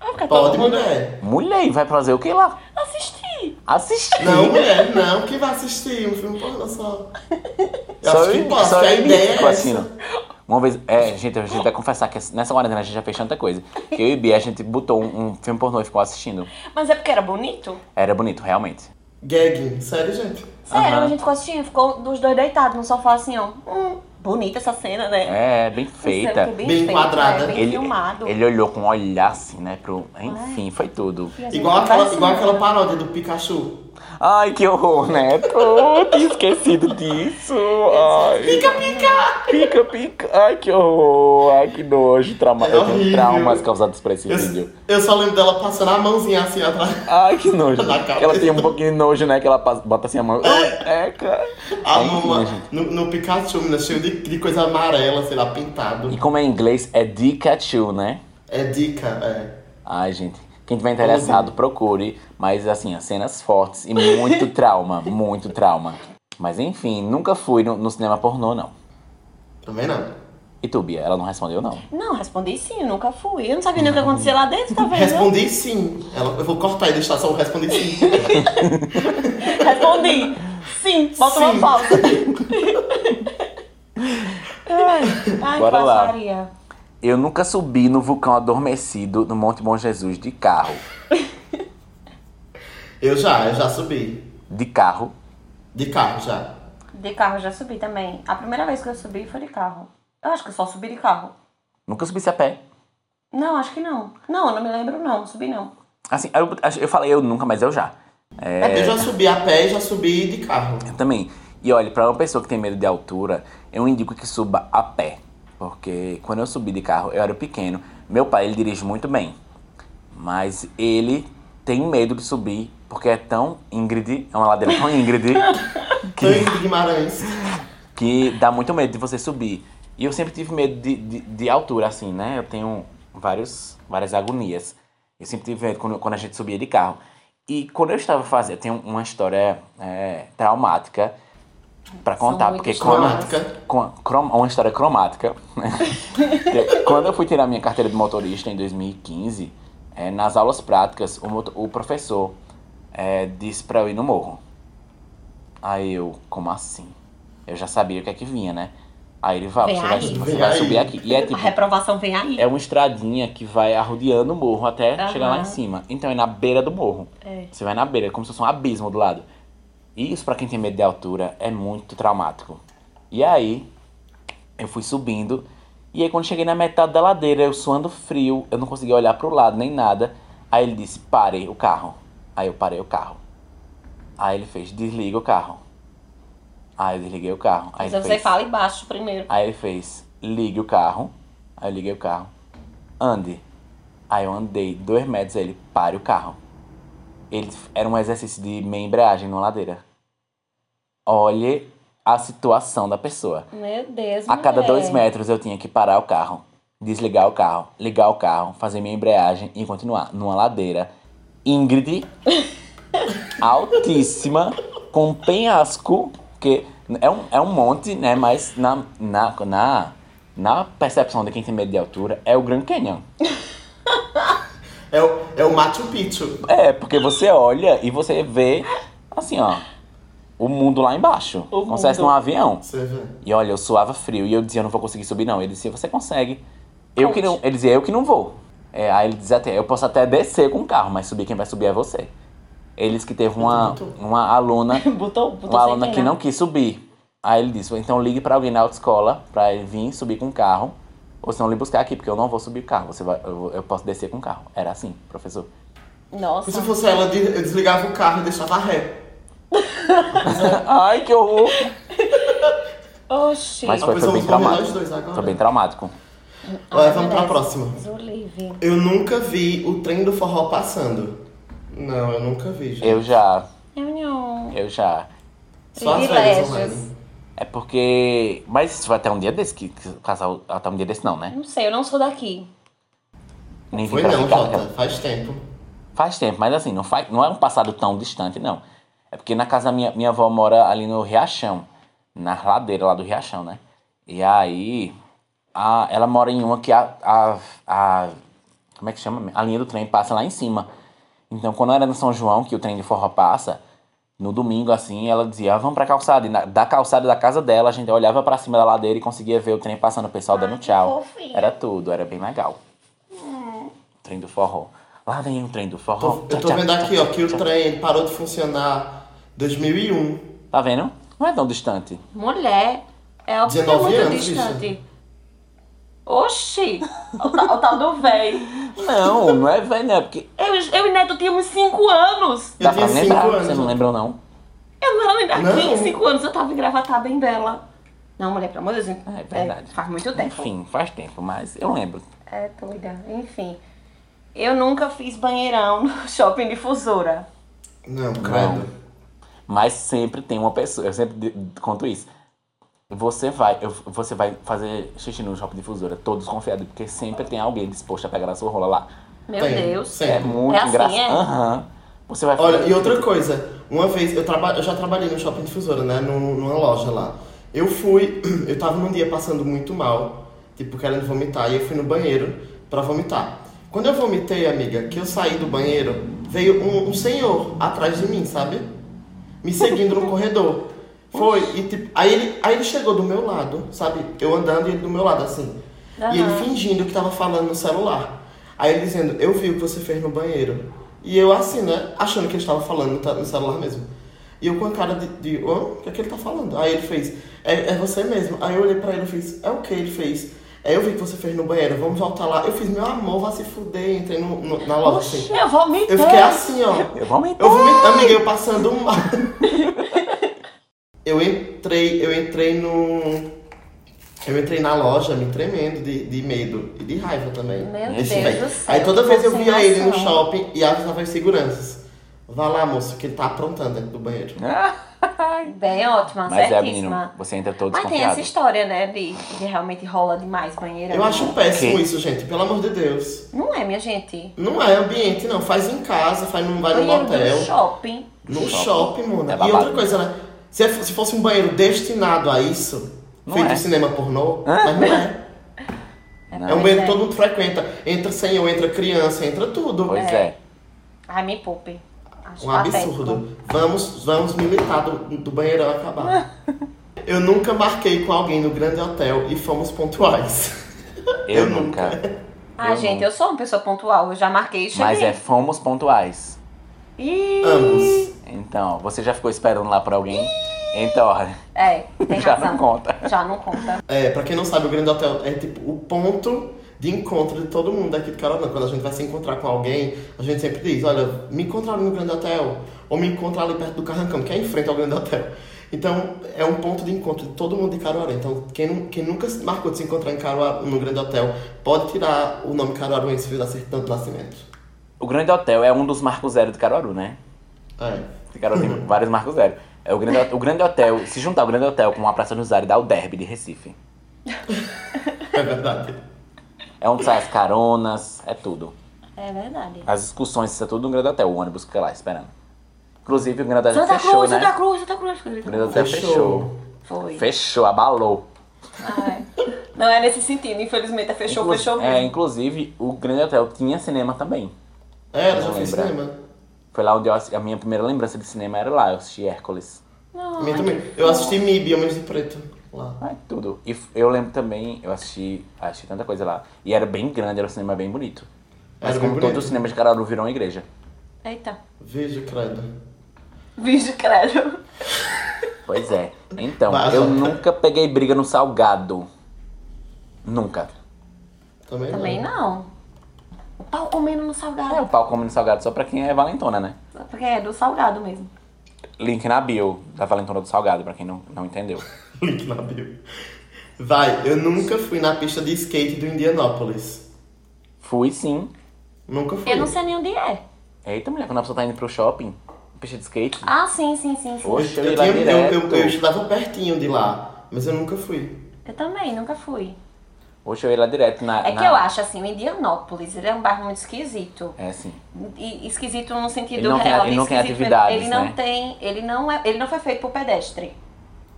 S4: Vai ficar todo
S2: Pode,
S4: mundo
S2: mulher.
S3: Mulher, e vai fazer o que lá?
S4: assistir.
S3: Assistir.
S2: Não, mulher, não. Quem vai assistir um filme pornô só? [laughs] Eu
S3: Só
S2: acho que
S3: eu,
S2: posso,
S3: só
S2: que a ideia é
S3: ficou
S2: essa.
S3: assistindo. Uma vez, é, gente, a gente vai confessar que nessa quarentena a gente já fez tanta coisa. Que eu e Bia, a gente botou um, um filme pornô e ficou assistindo.
S4: Mas é porque era bonito?
S3: Era bonito, realmente.
S2: Gagging, sério, gente?
S4: Sério,
S3: Aham.
S4: a gente ficou assistindo, ficou dos dois deitados no sofá assim, ó. Hum, bonita essa cena, né?
S3: É, bem feita.
S4: porque
S2: Bem
S4: feito,
S2: enquadrada.
S4: né? Bem
S3: Ele,
S4: filmado.
S3: ele olhou com um olhar assim, né? Pro... Enfim, foi tudo.
S2: Igual aquela, igual
S4: né?
S2: aquela paródia do Pikachu.
S3: Ai, que horror, né? Tinha esquecido disso. Ai. Pica, pica! Pica, pica. Ai, que horror. Ai, que nojo. Trauma...
S2: É
S3: eu tenho traumas causados por esse vídeo.
S2: Eu, eu só lembro dela passando a mãozinha assim atrás.
S3: Ai, que nojo. [laughs] Ela tem um pouquinho de nojo, né? Que ela passa- bota assim a mão. É, cara.
S2: A
S3: Enfim,
S2: mama
S3: gente.
S2: no, no Pikachu, né, cheio de, de coisa amarela, sei lá, pintado.
S3: E como é em inglês, é Pikachu, né?
S2: É dica, é.
S3: Ai, gente. Quem tiver interessado, procure. Mas, assim, as cenas fortes e muito [laughs] trauma. Muito trauma. Mas, enfim, nunca fui no, no cinema pornô, não.
S2: Também não.
S3: E tu, Bia? Ela não respondeu, não.
S4: Não, respondi sim, nunca fui. Eu não sabia nem o que acontecia lá dentro, tá vendo?
S2: Respondi sim. Ela, eu vou cortar e deixar só o respondi sim. [laughs]
S4: Respondi. Sim, bota
S2: Sim.
S4: uma pausa. [laughs] Ai, ai
S3: Bora lá. Eu nunca subi no vulcão adormecido no Monte Bom Jesus de carro.
S2: eu já, eu já subi.
S3: De carro.
S2: De carro já.
S4: De carro já subi também. A primeira vez que eu subi foi de carro. Eu acho que eu só subi de carro.
S3: Nunca subi a pé.
S4: Não, acho que não. Não, eu não me lembro não, subi não.
S3: Assim, eu, eu falei eu nunca, mas eu já.
S2: Eu já subi a pé e já subi de carro.
S3: Eu também. E olha, pra uma pessoa que tem medo de altura, eu indico que suba a pé. Porque quando eu subi de carro, eu era pequeno. Meu pai, ele dirige muito bem. Mas ele tem medo de subir, porque é tão íngrede, é uma ladeira tão íngrede, [laughs] que
S2: Guimarães.
S3: que dá muito medo de você subir. E eu sempre tive medo de, de, de altura, assim, né? Eu tenho vários, várias agonias. Eu sempre tive medo quando, quando a gente subia de carro. E quando eu estava fazendo, tem uma história é, traumática pra contar, porque quando,
S2: Cromática.
S3: crom- uma história cromática. né? [laughs] Quando eu fui tirar minha carteira de motorista em 2015, é, nas aulas práticas, o, o professor é, disse pra eu ir no morro. Aí eu, como assim? Eu já sabia o que é que vinha, né? Aí ele vai,
S4: Vem
S3: você vai,
S4: aí.
S3: você
S2: Vem
S3: vai
S2: aí.
S3: subir aqui. E é
S4: A
S3: tipo,
S4: reprovação vem aí.
S3: é uma estradinha que vai arrodeando o morro até
S4: Aham.
S3: chegar lá em cima. Então é na beira do morro.
S4: É.
S3: Você vai na beira, é como se fosse um abismo do lado. E isso, pra quem tem medo de altura, é muito traumático. E aí, eu fui subindo. E aí, quando cheguei na metade da ladeira, eu suando frio, eu não conseguia olhar pro lado nem nada. Aí ele disse: pare o carro. Aí eu parei o carro. Aí ele fez: desliga o carro. Aí eu desliguei o carro. Aí
S4: Mas você
S3: fez,
S4: fala embaixo primeiro.
S3: Aí ele fez, ligue o carro. Aí eu liguei o carro. Ande. Aí eu andei dois metros, aí ele, pare o carro. Ele, era um exercício de meia embreagem numa ladeira. Olhe a situação da pessoa.
S4: Meu Deus,
S3: A cada
S4: mulher.
S3: dois metros eu tinha que parar o carro, desligar o carro, ligar o carro, fazer minha embreagem e continuar numa ladeira íngrede, [laughs] altíssima, com penhasco, que é um, é um monte, né? Mas na, na, na, na percepção de quem tem medo de altura, é o Grand Canyon. [laughs]
S2: É o, é o Machu Picchu.
S3: É, porque você olha e você vê, assim, ó, o mundo lá embaixo.
S4: O
S3: como se
S4: mundo.
S3: num avião.
S2: Você vê.
S3: E olha, eu suava frio e eu dizia, eu não vou conseguir subir não. Ele dizia, você consegue. Eu que não, ele dizia, eu que não vou. É, aí ele dizia até, eu posso até descer com o carro, mas subir quem vai subir é você. Eles que teve uma, uma aluna, [laughs]
S4: Botou, botou
S3: uma aluna que
S4: pena.
S3: não quis subir. Aí ele disse, então ligue pra alguém na autoescola pra ele vir subir com o carro. Ou senão lhe buscar aqui, porque eu não vou subir o carro. Você vai, eu, eu posso descer com o carro. Era assim, professor.
S4: Nossa.
S2: Se fosse ela, eu desligava o carro e deixava ré. [laughs]
S3: Ai, que horror!
S4: Oxi.
S3: Mas
S2: Ah,
S3: foi,
S2: pois
S3: foi bem traumático.
S2: dois agora.
S3: Foi bem traumático.
S2: Olha, vamos pra próxima.
S4: Zolive.
S2: Eu nunca vi o trem do forró passando. Não, eu nunca vi, gente.
S3: Eu já,
S4: Eu não.
S3: eu já.
S2: Só as velhas online.
S3: É porque. Mas isso vai até um dia desse, que, casal. Até um dia desse não, né?
S4: Não sei, eu não sou daqui.
S3: Nem
S2: Foi não. Jota. Faz tempo.
S3: Faz tempo, mas assim, não, faz, não é um passado tão distante, não. É porque na casa da minha, minha avó mora ali no Riachão, na ladeira lá do Riachão, né? E aí, a, ela mora em uma que a, a, a. Como é que chama? A linha do trem passa lá em cima. Então, quando era no São João, que o trem de forró passa, no domingo, assim, ela dizia, ah, vamos pra calçada. E na, da calçada da casa dela, a gente olhava pra cima da ladeira e conseguia ver o trem passando, o pessoal dando
S4: que
S3: tchau. Era tudo, era bem legal. Trem do forró. Lá vem o trem do forró.
S2: Tô- eu tô vendo aqui, ó, que o trem parou de funcionar 2001.
S3: Tá vendo? Não é tão distante.
S4: Mulher. É óbvio que é
S2: 19
S4: muito
S2: anos,
S4: distante. Oxi! O, ta- o tal do véi.
S3: Não, não é velho, não. É porque.
S4: Eu, eu e Neto tínhamos 5 anos.
S2: Eu
S3: Dá
S2: tinha
S3: pra
S2: 5
S3: lembrar.
S2: anos.
S3: Você não lembra, não?
S4: Eu não era nem
S2: Não.
S4: daqui. 5 anos eu tava em gravatar bem dela. Não, mulher, pelo amor de Deus.
S3: É verdade.
S4: faz muito tempo.
S3: Enfim, faz tempo, mas eu lembro.
S4: É doida. Enfim. Eu nunca fiz banheirão no [laughs] shopping difusora.
S2: Não, credo.
S3: Mas sempre tem uma pessoa, eu sempre conto isso. Você vai, eu- você vai fazer xixi no shopping difusora, todos confiados, porque sempre tem alguém disposto a pegar a sua rola lá.
S4: Meu
S2: Tem,
S4: Deus.
S2: sempre.
S3: É muito
S4: É assim,
S3: engraçado.
S4: é?
S3: Aham. Você vai
S2: Olha, e outra coisa, uma vez eu, traba eu já trabalhei no shopping difusora, né? num- numa loja lá. Eu fui, [clears throat] eu tava num dia passando muito mal, tipo, querendo vomitar, e eu fui no banheiro pra vomitar. Quando eu vomitei, amiga, que eu saí do banheiro, veio um, um senhor atrás de mim, sabe? Me seguindo no corredor. Foi, e tipo, aí ele, aí ele chegou do meu lado, sabe? Eu andando e ele do meu lado, assim. E ele fingindo que tava falando no celular. Aí ele dizendo, eu vi o que você fez no banheiro. E eu assim, né? Achando que ele estava falando no, celular mesmo. E eu com a cara de, de "Hã? o que é que ele tá falando? Aí ele fez, é, é você mesmo. Aí eu olhei pra ele e fiz, é o que ele fez? É, eu vi que você fez no banheiro, vamos voltar lá. Eu fiz, meu amor, vai se fuder. Entrei no, no- na loja assim.
S4: Eu vomitei.
S2: Eu fiquei assim, ó.
S3: Eu vomitei.
S2: Eu vomitei, amiga, eu passando mal. eu entrei, eu entrei no. Eu entrei na loja me tremendo de, de medo e de raiva também.
S4: Meu Deus do céu,
S2: Aí toda vez eu via ele no shopping e avisava as seguranças. Vá lá, moço, que ele tá aprontando dentro do banheiro. [laughs]
S4: Bem ótima,
S3: Mas é,
S4: certíssima.
S3: menino, você entra todo
S4: Mas tem essa história, né, de, de realmente rola demais banheira.
S2: Eu acho péssimo
S3: Que?
S2: isso, gente, pelo amor de Deus.
S4: Não é, minha gente.
S2: Não é ambiente, não. Faz em casa, faz num, vai num
S4: Banheiro
S2: hotel.
S4: do shopping.
S2: No
S3: Shopping.
S2: shopping, Mona.
S3: É
S2: e outra coisa, né? Se, é- se fosse um banheiro destinado a isso,
S3: Não
S2: feito
S3: é.
S2: cinema pornô, mas não é. É um banheiro que todo mundo frequenta. Entra senhor, entra criança, entra tudo.
S3: Pois é.
S4: Ai, me poupe. Acho
S2: Um
S4: patético.
S2: absurdo. Vamos, vamos militar do, do banheirão acabar. [laughs] Eu nunca marquei com alguém no grande hotel e fomos pontuais.
S3: Eu,
S2: Eu
S3: nunca.
S4: Ah,
S3: Eu
S4: gente,
S3: nunca.
S4: eu sou uma pessoa pontual. Eu já marquei e cheguei.
S3: Mas é, fomos pontuais.
S4: Ih,
S2: Ambos.
S3: Então, você já ficou esperando lá por alguém? Então, olha,
S4: É, tem [laughs]
S3: já
S4: razão.
S3: não conta.
S4: Já não conta.
S2: É, pra quem não sabe, o grande hotel é tipo o ponto de encontro de todo mundo daqui de Carolina. Quando a gente vai se encontrar com alguém, a gente sempre diz, olha, me encontra ali no grande hotel. Ou me encontra ali perto do Carrancão, que é em frente ao grande hotel. Então, é um ponto de encontro de todo mundo de Caruaru. Então, quem, quem nunca marcou de se encontrar em Caruaru, no grande hotel, pode tirar o nome Caruaruense da certidão de nascimento.
S3: O Grande Hotel é um dos marcos zero de Caruaru, né?
S2: É.
S3: Caruaru tem [laughs] vários marcos zero. É o grande, o grande Hotel, se juntar o Grande Hotel com a Praça do Rosário, dá o derby de Recife.
S2: É verdade.
S3: É onde sai as caronas, é tudo.
S4: É verdade.
S3: As excursões, isso é tudo no Grande Hotel, o ônibus fica lá esperando. Inclusive, o Grande Hotel
S4: Santa
S3: fechou,
S4: Cruz,
S3: né?
S4: Santa Cruz, Santa Cruz.
S3: O Grande Hotel
S2: Fechou.
S3: fechou.
S4: Foi.
S3: Fechou, abalou.
S4: Ai. Não é nesse sentido, infelizmente. é Fechou,
S3: Inclu-
S4: fechou
S3: É, inclusive, o Grande Hotel tinha cinema também.
S2: É, ela já
S3: Não lembra.
S2: cinema.
S3: Foi lá onde eu, a minha primeira lembrança de cinema era lá, eu assisti Hércules.
S2: Minha também. Eu assisti MIB, Homens de Preto, lá.
S3: Ah, tudo. E eu lembro também, eu assisti, assisti tanta coisa lá. E era bem grande, era um cinema bem bonito. Mas
S2: Era
S3: como
S2: bem
S3: todo
S2: bonito.
S3: o cinema de Caruaru virou uma igreja.
S4: Eita.
S2: Veja, credo.
S4: Vídeo credo.
S3: Pois é. Então,
S2: Vai,
S3: eu nunca peguei briga no salgado. Nunca.
S2: Também,
S4: Também não. O pau comendo no
S3: É,
S4: salgado.
S3: o pau come no salgado só pra quem é valentona, né?
S4: Porque é do salgado mesmo.
S3: Link na bio da valentona do salgado, pra quem não, não entendeu. [laughs]
S2: Link na bio. Vai, eu nunca fui na pista de skate do Indianópolis.
S3: Fui sim.
S2: Nunca fui.
S4: Eu não sei nem onde é.
S3: Eita, mulher, quando a pessoa tá indo pro shopping, pista de skate.
S4: Ah, sim, sim, sim, sim.
S3: Oxe, eu
S2: Eu, tinha, eu, eu, eu estudava pertinho de lá, mas eu nunca fui.
S4: Eu também, nunca fui.
S3: Hoje eu ia lá direto na.
S4: É
S3: na-
S4: que eu acho assim, o Indianópolis, ele é um bairro muito esquisito.
S3: É sim.
S4: E esquisito no sentido
S3: Ele não tem-
S4: real.
S3: ele
S4: de
S3: não tem atividades,
S4: Ele não
S3: né?
S4: tem. Ele não, é, ele não foi feito por pedestre.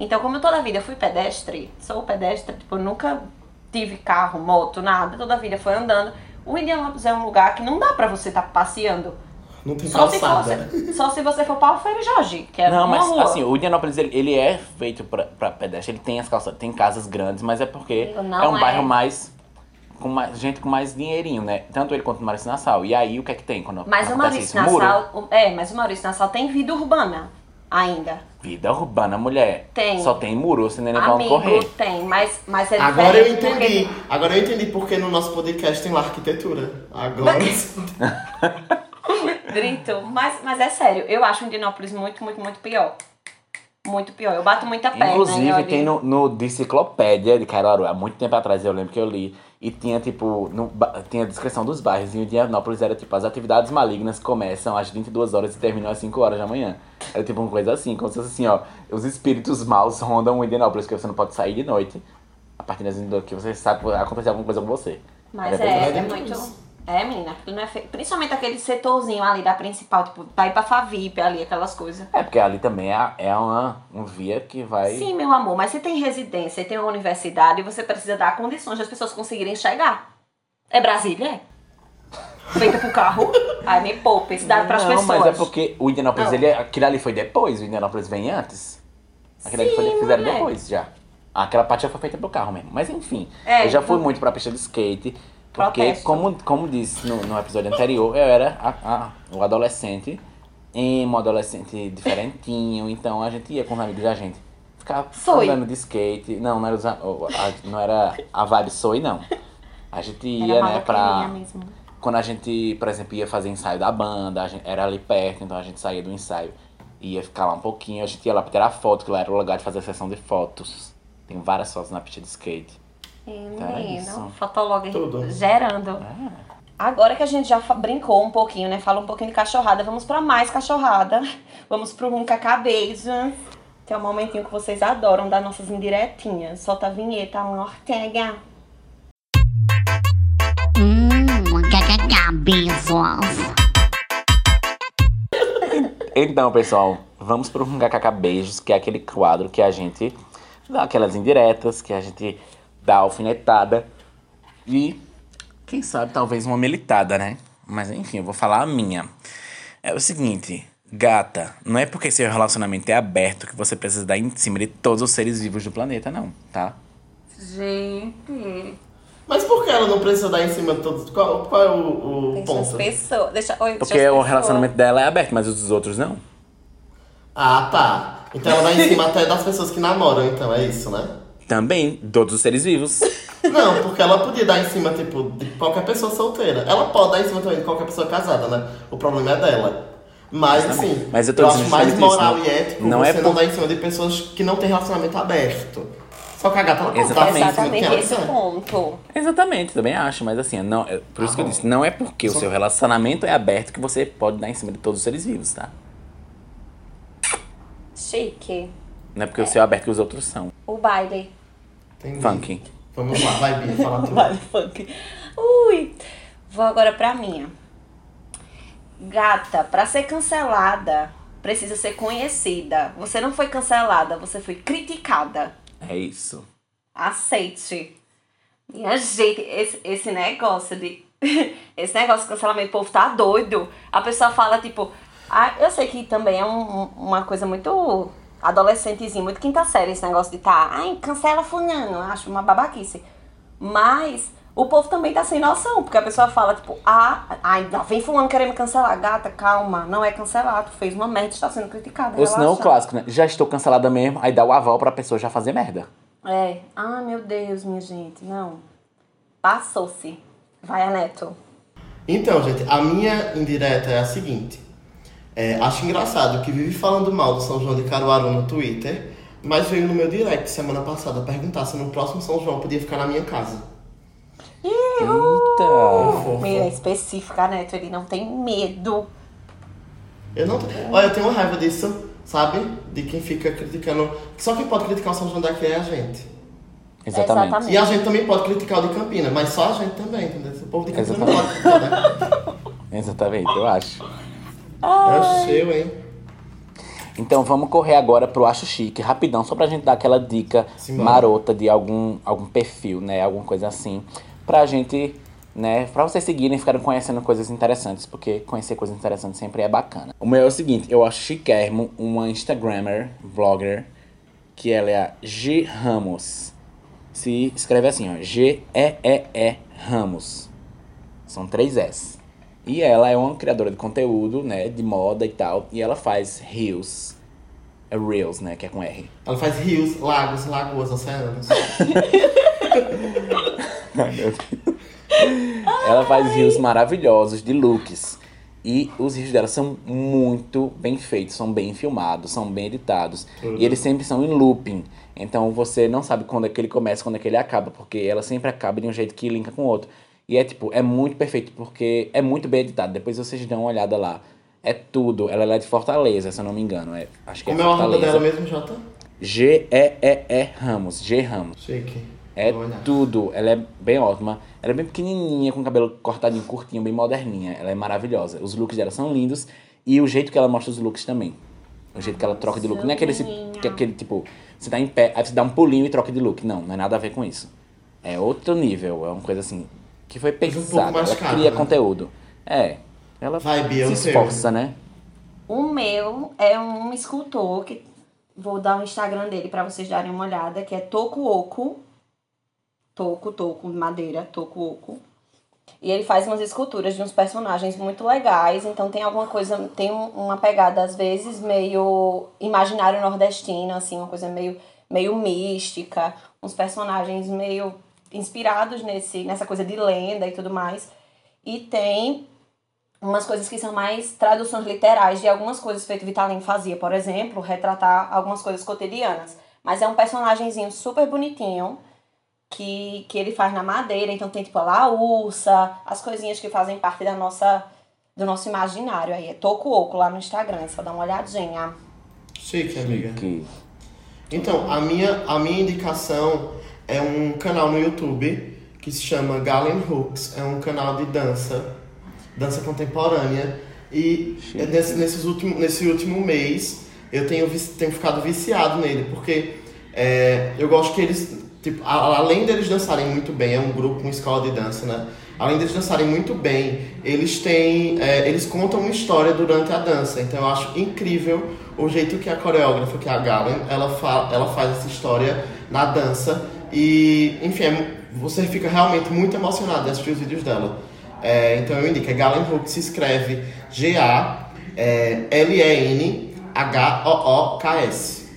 S4: Então, como eu toda a vida fui pedestre, sou pedestre, tipo, eu nunca tive carro, moto, nada, toda a vida foi andando. O Indianópolis é um lugar que não dá pra você estar passeando.
S2: Não tem
S4: Só se,
S2: calçada.
S4: fosse, só se você for para o Feira Jorge, que é
S3: Não,
S4: uma
S3: mas
S4: rua.
S3: assim, o Indianópolis ele, ele é feito pra, pra pedestre, ele tem as calçadas, tem casas grandes, mas é porque
S4: Não
S3: é um
S4: é.
S3: bairro mais. com mais. gente com mais dinheirinho, né? Tanto ele quanto o Maurício Nassau. E aí o que é que tem quando
S4: Mas o Maurício
S3: isso?
S4: Nassau. o- É, mas o Maurício Nassau tem vida urbana ainda.
S3: Vida urbana, mulher.
S4: Tem.
S3: Só tem muro, você nem
S4: Amigo,
S3: correr.
S4: tem, mas, mas é
S2: Agora eu
S4: diferente, porque-
S2: entendi. Agora eu entendi porque no nosso podcast tem lá arquitetura. Agora. [laughs]
S4: Grito, mas, mas é sério, eu acho o Indianópolis muito, muito, muito pior. Muito pior. Eu bato muita perna.
S3: Inclusive,
S4: olha.
S3: tem no, no de Enciclopédia de Caruaru, há muito tempo atrás eu lembro que eu li, e tinha tipo, no, tinha a descrição dos bairros, e o Indianópolis era tipo, as atividades malignas começam às 22 horas e terminam às 5 horas da manhã. Era tipo uma coisa assim, como se fosse assim, ó, os espíritos maus rondam o Indianópolis, porque você não pode sair de noite, a partir das 22 que você sabe que vai acontecer alguma coisa com você.
S4: Mas
S3: Era
S4: é, é muito. É, menina, aquilo não é feio. Principalmente aquele setorzinho ali da principal, tipo, pra ir pra Favip ali, aquelas coisas.
S3: É, porque ali também é, é uma, um via que vai...
S4: Sim, meu amor, mas você tem residência e tem uma universidade você precisa dar condições das pessoas conseguirem chegar. É Brasília? é? Feita pro carro? [laughs] Ai, me poupe, cidade pras
S3: não,
S4: pessoas.
S3: mas é porque o Indianópolis,
S4: Não.
S3: ele, é- aquilo ali foi depois, o Indianópolis vem antes. Aquilo ali foi, fizeram depois já. Aquela parte já foi feita pro carro mesmo. Mas enfim,
S4: É,
S3: eu já fui muito pra pista de skate. Porque,
S4: Protesto.
S3: como, como disse no, no episódio anterior, eu era a, a- o adolescente, emo, adolescente diferentinho. Então a gente ia com os amigos da gente. Ficava
S4: Soy.
S3: andando de skate. Não, não era, os a- a, não era a vibe soy, não. A gente ia,
S4: Era
S3: né, pra
S4: mesmo.
S3: quando a gente, por exemplo, ia fazer ensaio da banda, a gente, era ali perto, então a gente saía do ensaio, ia ficar lá um pouquinho, a gente ia lá pra tirar foto, que lá era o lugar de fazer sessão de fotos. Tem várias fotos na pista de skate. Então é
S4: Menino,
S3: isso.
S2: Tudo.
S4: gerando. Agora que a gente já brincou um pouquinho, né? Falou um pouquinho de cachorrada, vamos pra mais cachorrada. [laughs] Vamos pro um cacabeja. Que é o momentinho que vocês adoram dar nossas indiretinhas. Solta a vinheta, Alan Ortega.
S1: Hum.
S3: Então, pessoal, vamos pro HKK Beijos, que é aquele quadro que a gente dá aquelas indiretas, que a gente dá alfinetada e, quem sabe, talvez uma militada, né? Mas enfim, eu vou falar a minha. É o seguinte, gata, não é porque seu relacionamento é aberto que você precisa dar em cima de todos os seres vivos do planeta, não, tá?
S4: Gente,
S2: Mas por que ela não precisa dar em cima de todos? Qual, qual é o, o
S4: deixa as
S2: ponto?
S4: pessoas. Deixa, oi, deixa
S3: Porque
S4: as
S3: o relacionamento dela é aberto, mas os dos outros não.
S2: Ah, tá. Então ela dá em cima até das pessoas que namoram, então, é isso, né?
S3: Também, todos os seres vivos.
S2: Não, porque ela podia dar em cima, tipo, de qualquer pessoa solteira. Ela pode dar em cima também de qualquer pessoa casada, né? O problema é dela. Mas, assim,
S3: Mas eu tô
S2: acho
S3: dizendo
S2: mais moral
S3: isso,
S2: e ético
S3: não
S2: você
S3: é
S2: não dar em cima de pessoas que não têm relacionamento aberto. Só que a gata ela pode dar em cima de
S4: Exatamente
S2: quem ela
S4: esse
S2: quiser.
S4: ponto.
S3: Exatamente, também acho, mas assim, não, é- por isso
S2: Ah,
S3: que eu
S2: bom.
S3: disse, não é porque o seu relacionamento é aberto que você pode dar em cima de todos os seres vivos, tá?
S4: Chique.
S3: Não é porque o seu é aberto que os outros são.
S4: O baile.
S2: Entendi.
S3: Funk.
S2: Vamos lá, vai, Bia, fala [laughs] tudo.
S4: Baile funk. Ui. Vou agora pra minha. Gata, pra ser cancelada, precisa ser conhecida. Você não foi cancelada, você foi criticada.
S3: É isso.
S4: Aceite. Minha gente, esse, esse negócio de. [laughs] Esse negócio de cancelamento, o povo tá doido. A pessoa fala, tipo. Ah, eu sei que também é um- uma coisa muito adolescentezinha, muito quinta série, esse negócio de tá. Ai, cancela fulano. Acho uma babaquice. Mas o povo também tá sem noção, porque a pessoa fala, tipo, ah, ai, lá vem fulano querer me cancelar. Gata, calma, não é cancelado. Fez uma merda, está sendo criticada.
S3: Ou senão o
S4: relaxa.
S3: clássico, né? Já estou cancelada mesmo, aí dá o aval pra pessoa já fazer merda.
S4: É. Ai, meu Deus, minha gente. Não. Passou-se. Vai, Aneto.
S2: Então, gente, a minha indireta é a seguinte. É, acho engraçado que vive falando mal do São João de Caruaru no Twitter, mas veio no meu direct semana passada perguntar se no próximo São João podia ficar na minha casa.
S3: Eita!
S2: Fofo.
S4: Menina específica, Neto. Ele não tem medo.
S2: Eu não. Olha, eu tenho uma raiva disso, sabe? De quem fica criticando. Só quem pode criticar o São João daqui é a gente.
S3: Exatamente.
S4: Exatamente.
S2: E a gente também pode criticar o de Campina, mas só a gente também, entendeu? O povo de Campina não
S3: Exatamente.
S2: pode criticar, né? [laughs]
S3: Exatamente, eu acho.
S2: É o seu, hein?
S3: Então vamos correr agora pro Acho Chique, rapidão, só pra gente dar aquela dica
S2: Simbora.
S3: marota de algum, algum perfil, né? Alguma coisa assim. Pra gente, né? Pra vocês seguirem e ficarem conhecendo coisas interessantes, porque conhecer coisas interessantes sempre é bacana. O meu é o seguinte, eu acho chiquérrimo uma Instagrammer, vlogger, que ela é a G Ramos. Se escreve assim, ó, G-E-E-E Ramos. São três S. E ela é uma criadora de conteúdo, né, de moda e tal, e ela faz reels. É reels, né, que é com R.
S2: Ela faz rios, lagos, lagoas, oceanos. [laughs]
S3: Ai, meu Deus. Ela faz rios maravilhosos de looks. E os rios dela são muito bem feitos, são bem filmados, são bem editados. E eles sempre são em looping. Então você não sabe quando é que ele começa, quando é que ele acaba, porque ela sempre acaba de um jeito que linka com o outro. E é tipo, é muito perfeito, porque é muito bem editado. Depois vocês dão uma olhada lá. É tudo. Ela é de Fortaleza, se eu não me engano. É, acho que
S2: Como
S3: é
S2: é o arroba
S3: Fortaleza.
S2: dela mesmo, Jota?
S3: G-E-E-E Ramos. G Ramos.
S2: Chique.
S3: É tudo. Ela é bem ótima. Ela é bem pequenininha, com cabelo cortadinho, curtinho, bem moderninha. Ela é maravilhosa. Os looks dela são lindos. E o jeito que ela mostra os looks também. O jeito que ela troca de look. Não é aquele, que é aquele tipo, você tá em pé, aí você dá um pulinho e troca de look. Não, não é nada a ver com isso. É outro nível. É uma coisa assim, que foi
S2: um
S3: pensada.
S2: mais
S3: Ela
S2: caro,
S3: cria
S2: né?
S3: conteúdo. É. Ela
S2: Vai, Bia,
S3: se esforça, né?
S4: O meu é um escultor que vou dar o Instagram dele pra vocês darem uma olhada, que é Tokuoku. Toku, Toku, madeira, Tokuoku. E ele faz umas esculturas de uns personagens muito legais, então tem alguma coisa, tem um- uma pegada às vezes meio imaginário nordestino, assim, uma coisa meio meio mística, uns personagens meio inspirados nesse nessa coisa de lenda e tudo mais. E tem umas coisas que são mais traduções literais de algumas coisas feito Vitalin fazia, por exemplo, retratar algumas coisas cotidianas. Mas é um personagemzinho super bonitinho. que, que ele faz na madeira. Então tem tipo a laúça, as coisinhas que fazem parte da nossa, do nosso imaginário. Aí é Toco Oco lá no Instagram, é só dá uma olhadinha.
S2: Chique, amiga.
S3: Que
S2: Então, a minha, a minha indicação é um canal no YouTube que se chama Galen Hooks. É um canal de dança, dança contemporânea. E nesse, nesses último, nesse último mês eu tenho, tenho ficado viciado nele, porque é, eu gosto que eles, tipo, a- além deles dançarem muito bem, é um grupo, uma escola de dança, né? Além deles dançarem muito bem, eles têm. é, eles contam uma história durante a dança. Então eu acho incrível o jeito que a coreógrafa, que é a Galen, ela, fa ela faz essa história na dança. E, enfim, é você fica realmente muito emocionado de assistir os vídeos dela. É, então eu indico, é Galen Hook, se escreve G-A-L-E-N-H-O-O-K-S.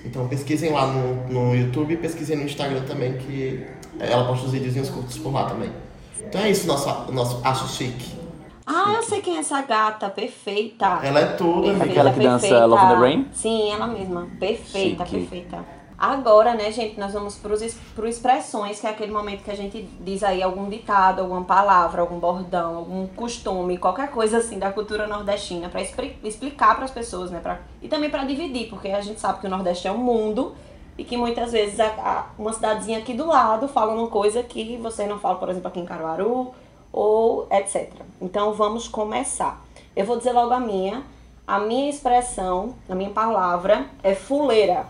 S2: Então pesquisem lá no, no YouTube e pesquisem no Instagram também, que ela posta os videozinhos curtos por lá também. Então é isso, nosso, nosso Acho Chique.
S4: Ah, eu sei quem é essa gata, perfeita.
S2: Ela é tudo, amiga.
S3: Aquela que dança
S4: perfeita.
S3: Love in the Rain?
S4: Sim, ela mesma. Perfeita,
S3: Chique.
S4: perfeita. Agora, né, gente, nós vamos para os expressões, que é aquele momento que a gente diz aí algum ditado, alguma palavra, algum bordão, algum costume, qualquer coisa assim da cultura nordestina, para explicar para as pessoas, né? Pra, e também para dividir, porque a gente sabe que o Nordeste é um mundo e que muitas vezes a, a- uma cidadezinha aqui do lado fala uma coisa que você não fala, por exemplo, aqui em Caruaru ou etc. Então vamos começar. Eu vou dizer logo a minha. A minha expressão, a minha palavra é fuleira,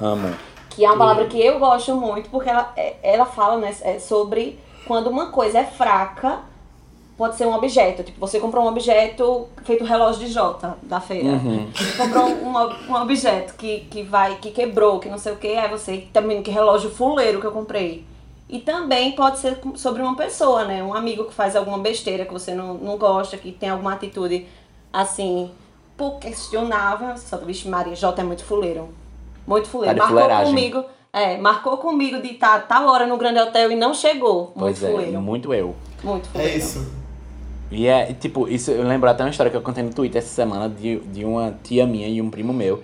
S3: amo.
S4: que é uma palavra que eu gosto muito porque ela, é- ela fala né, é sobre quando uma coisa é fraca, pode ser um objeto. Tipo, você comprou um objeto feito relógio de Jota da feira.
S3: Uhum.
S4: Você comprou um, um objeto que, que vai, que quebrou, que não sei o que, aí você também que relógio fuleiro que eu comprei. E também pode ser sobre uma pessoa, né? Um amigo que faz alguma besteira que você não, não gosta, que tem alguma atitude assim, pouco questionável. Você só, vixe, Maria, Jota é muito fuleiro. Muito fuleiro.
S3: Tá
S4: marcou
S3: fuleiragem.
S4: comigo, é, marcou comigo de estar tal hora no grande hotel e não chegou. Muito
S3: Pois é,
S4: fuleiro.
S3: muito eu.
S4: Muito
S2: É
S4: fuleiro.
S2: isso.
S3: E é, tipo, isso eu lembro até uma história que eu contei no Twitter essa semana de, de uma tia minha e um primo meu.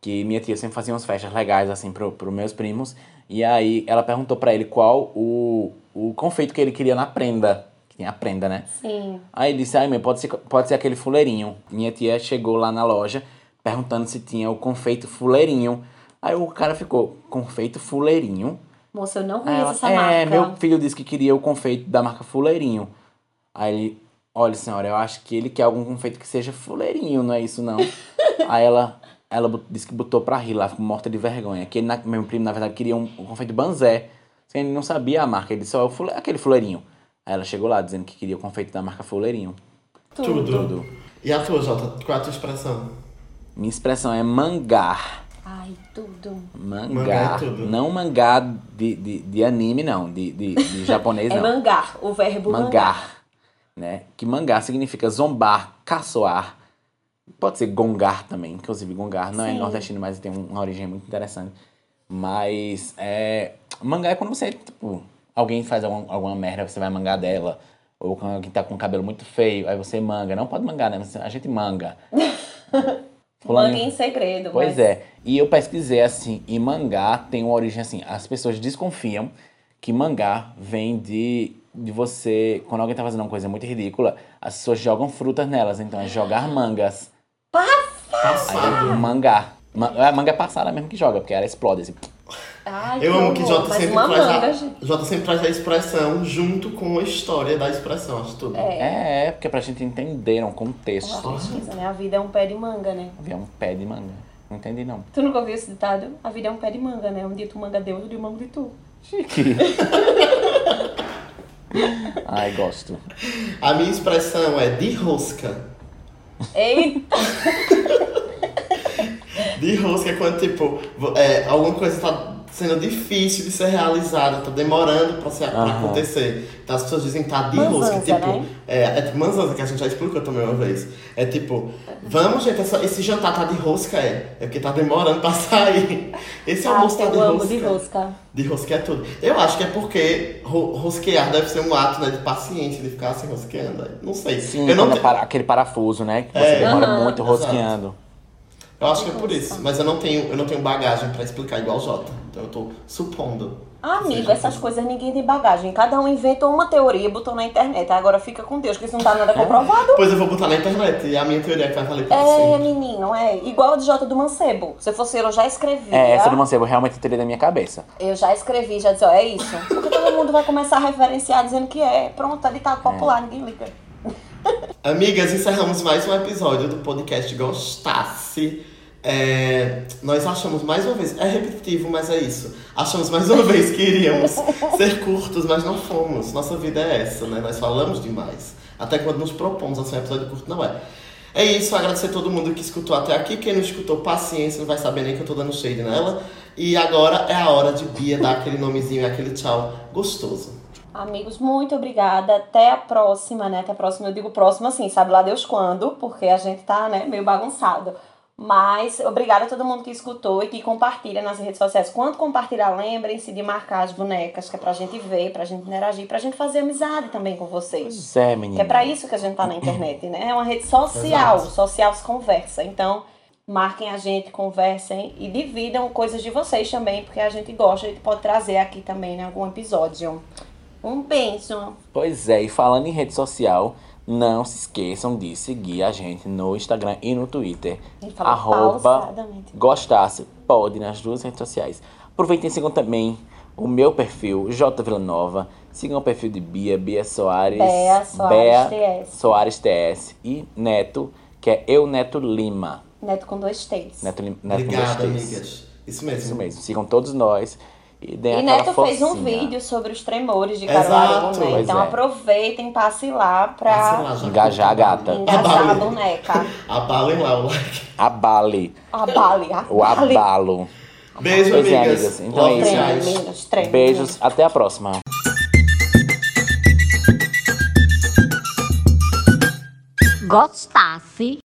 S3: Que minha tia sempre fazia umas festas legais, assim, pro, pro meus primos. E aí ela perguntou pra ele qual o, o confeito que ele queria na prenda. Que tem a prenda, né?
S4: Sim.
S3: Aí ele disse, ai meu, pode ser, pode ser aquele fuleirinho. Minha tia chegou lá na loja perguntando se tinha o confeito fuleirinho. Aí o cara ficou, confeito fuleirinho?
S4: Moça, eu não conheço
S3: ela,
S4: essa
S3: é,
S4: marca.
S3: meu filho disse que queria o confeito da marca Fuleirinho. Aí ele, olha senhora, eu acho que ele quer algum confeito que seja fuleirinho, não é isso não. [laughs] Aí ela, ela disse que botou pra rir lá, ficou morta de vergonha. Que ele, na- meu primo, na verdade, queria um, um confeito banzé. Só que Ele não sabia a marca, ele disse, ó, o fule- aquele fuleirinho. Aí ela chegou lá dizendo que queria o confeito da marca Fuleirinho.
S2: Tudo.
S3: Tudo.
S2: E a tua, Jota? Qual é a tua expressão?
S3: Minha expressão é mangar.
S4: Ai, tudo.
S3: Mangar.
S2: Mangá é tudo.
S3: Não mangá de, de, de anime, não. De, de, de [laughs] japonês,
S4: É
S3: não.
S4: mangar, o verbo mangar.
S3: mangar, né? Que mangar significa zombar, caçoar. Pode ser gongar também, inclusive gongar não é
S4: Sim.
S3: nordestino, mas tem uma origem muito interessante. Mas é, mangar é quando você, tipo, alguém faz algum, alguma merda, você vai mangar dela. Ou quando alguém tá com o cabelo muito feio, aí você manga. Não pode mangar, né? A gente manga. [laughs]
S4: Manga em segredo.
S3: Pois
S4: mas-
S3: é. E eu pesquisei assim, e mangá tem uma origem assim. As pessoas desconfiam que mangá vem de, de você. Quando alguém tá fazendo uma coisa muito ridícula, as pessoas jogam frutas nelas. Então é jogar mangas.
S2: Passado.
S3: Aí, mangá. Ma- A manga é passada mesmo que joga, porque ela explode assim.
S4: Ai,
S2: Eu amo que Jota sempre traz
S4: manga,
S2: a,
S4: gente.
S2: Jota sempre traz a expressão junto com a história da expressão, acho tudo.
S3: É, é porque é pra gente entender um contexto.
S4: Uma pesquisa, né? A vida é um pé de manga, né?
S3: Havia um pé de manga. Não entendi não.
S4: Tu nunca ouviu esse ditado? A vida é um pé de manga, né? Um dia tu manga Deus, outro dia eu mango de tu.
S3: Chique. [laughs] Ai, gosto.
S2: A minha expressão é de rosca.
S4: Eita!
S2: De rosca é quando, tipo, é, alguma coisa tá sendo difícil de ser realizada, tá demorando pra, ser, pra acontecer. Então as pessoas dizem tá de
S4: Manzanza,
S2: rosca. Tipo,
S4: né?
S2: é, é tipo manzanza, que a gente já explicou também uma vez. É tipo, vamos, gente, essa- esse jantar tá de rosca, é. É porque tá demorando pra sair. Esse almoço tá de rosca.
S4: de rosca.
S2: De rosca é tudo. Eu acho que é porque ro- rosquear deve ser um ato né, de paciência, de ficar assim rosqueando. Não sei.
S3: Sim,
S2: eu não
S3: é
S2: te-
S3: para- aquele parafuso, né? Que você
S2: É.
S3: demora
S4: Aham.
S3: muito
S2: Exato. Eu acho que é por isso. Mas eu não tenho, eu não tenho bagagem pra explicar igual o Jota. Então eu tô supondo.
S4: Amigo,
S2: Seja
S4: essas
S2: assim.
S4: coisas ninguém tem bagagem. Cada um inventou uma teoria e botou na internet. Agora fica com Deus, que isso não tá nada comprovado.
S2: Pois eu vou botar na internet. E a minha teoria é que vai valer pra
S4: É,
S2: sempre.
S4: menino, é. Igual a de Jota do Mancebo. Se eu fosse ele, eu já escrevia.
S3: É, essa do Mancebo realmente eu teria da minha cabeça.
S4: Eu já escrevi, já disse, ó, é isso. Porque todo mundo vai começar a referenciar dizendo que é. Pronto, é ditado popular, ninguém liga.
S2: Amigas, encerramos mais um episódio do podcast Gostasse. É, nós achamos mais uma vez, é repetitivo, mas é isso. Achamos mais uma vez que iríamos ser curtos, mas não fomos. Nossa vida é essa, né? Nós falamos demais. Até quando nos propomos a ser um episódio curto, não é. É isso, agradecer a todo mundo que escutou até aqui. Quem não escutou, paciência, não vai saber nem que eu tô dando shade nela. E agora é a hora de Bia dar aquele nomezinho e aquele tchau gostoso.
S4: Amigos, muito obrigada. Até a próxima, né? Até a próxima. Eu digo próxima assim, sabe lá Deus quando, porque a gente tá, né, meio bagunçado. Mas obrigada a todo mundo que escutou e que compartilha nas redes sociais. Quando compartilhar, lembrem-se de marcar as bonecas, que é pra gente ver, pra gente interagir, pra gente fazer amizade também com vocês.
S3: Pois é, menina.
S4: Que é pra isso que a gente tá na internet, né? É uma rede social,
S2: Exato.
S4: social se conversa. Então, marquem a gente, conversem e dividam coisas de vocês também, porque a gente gosta, a gente pode trazer aqui também em algum episódio. Um beijo.
S3: Pois é, e falando em rede social, não se esqueçam de seguir a gente no Instagram e no Twitter. Arroba gostasse, pode nas duas redes sociais. Aproveitem e sigam também o meu perfil, J Villanova. Sigam o perfil de Bia, Bia Soares.
S4: Bea Soares TS.
S3: Soares TS. E Neto, que é Eu Neto Lima.
S4: Neto com dois T's.
S3: Neto, Neto com dois T's.
S2: amigas. Isso mesmo.
S3: Isso mesmo. Sigam todos nós. E
S4: E Neto fez um vídeo sobre os tremores de. Caruaru, né? Então
S3: é.
S4: aproveitem, passem lá
S2: Passe
S4: pra
S2: lá, já
S3: Engajar a gata.
S4: engajar a [laughs]
S2: Abale.
S4: boneca.
S2: Abalem lá o like.
S3: Abale.
S4: Abale,
S3: O
S4: abale.
S3: abalo.
S2: Beijo,
S3: Pois é,
S2: amigas.
S3: amigas. Então
S2: Love
S3: é isso.
S4: trem.
S3: Beijos. Até a próxima.
S1: Gostasse.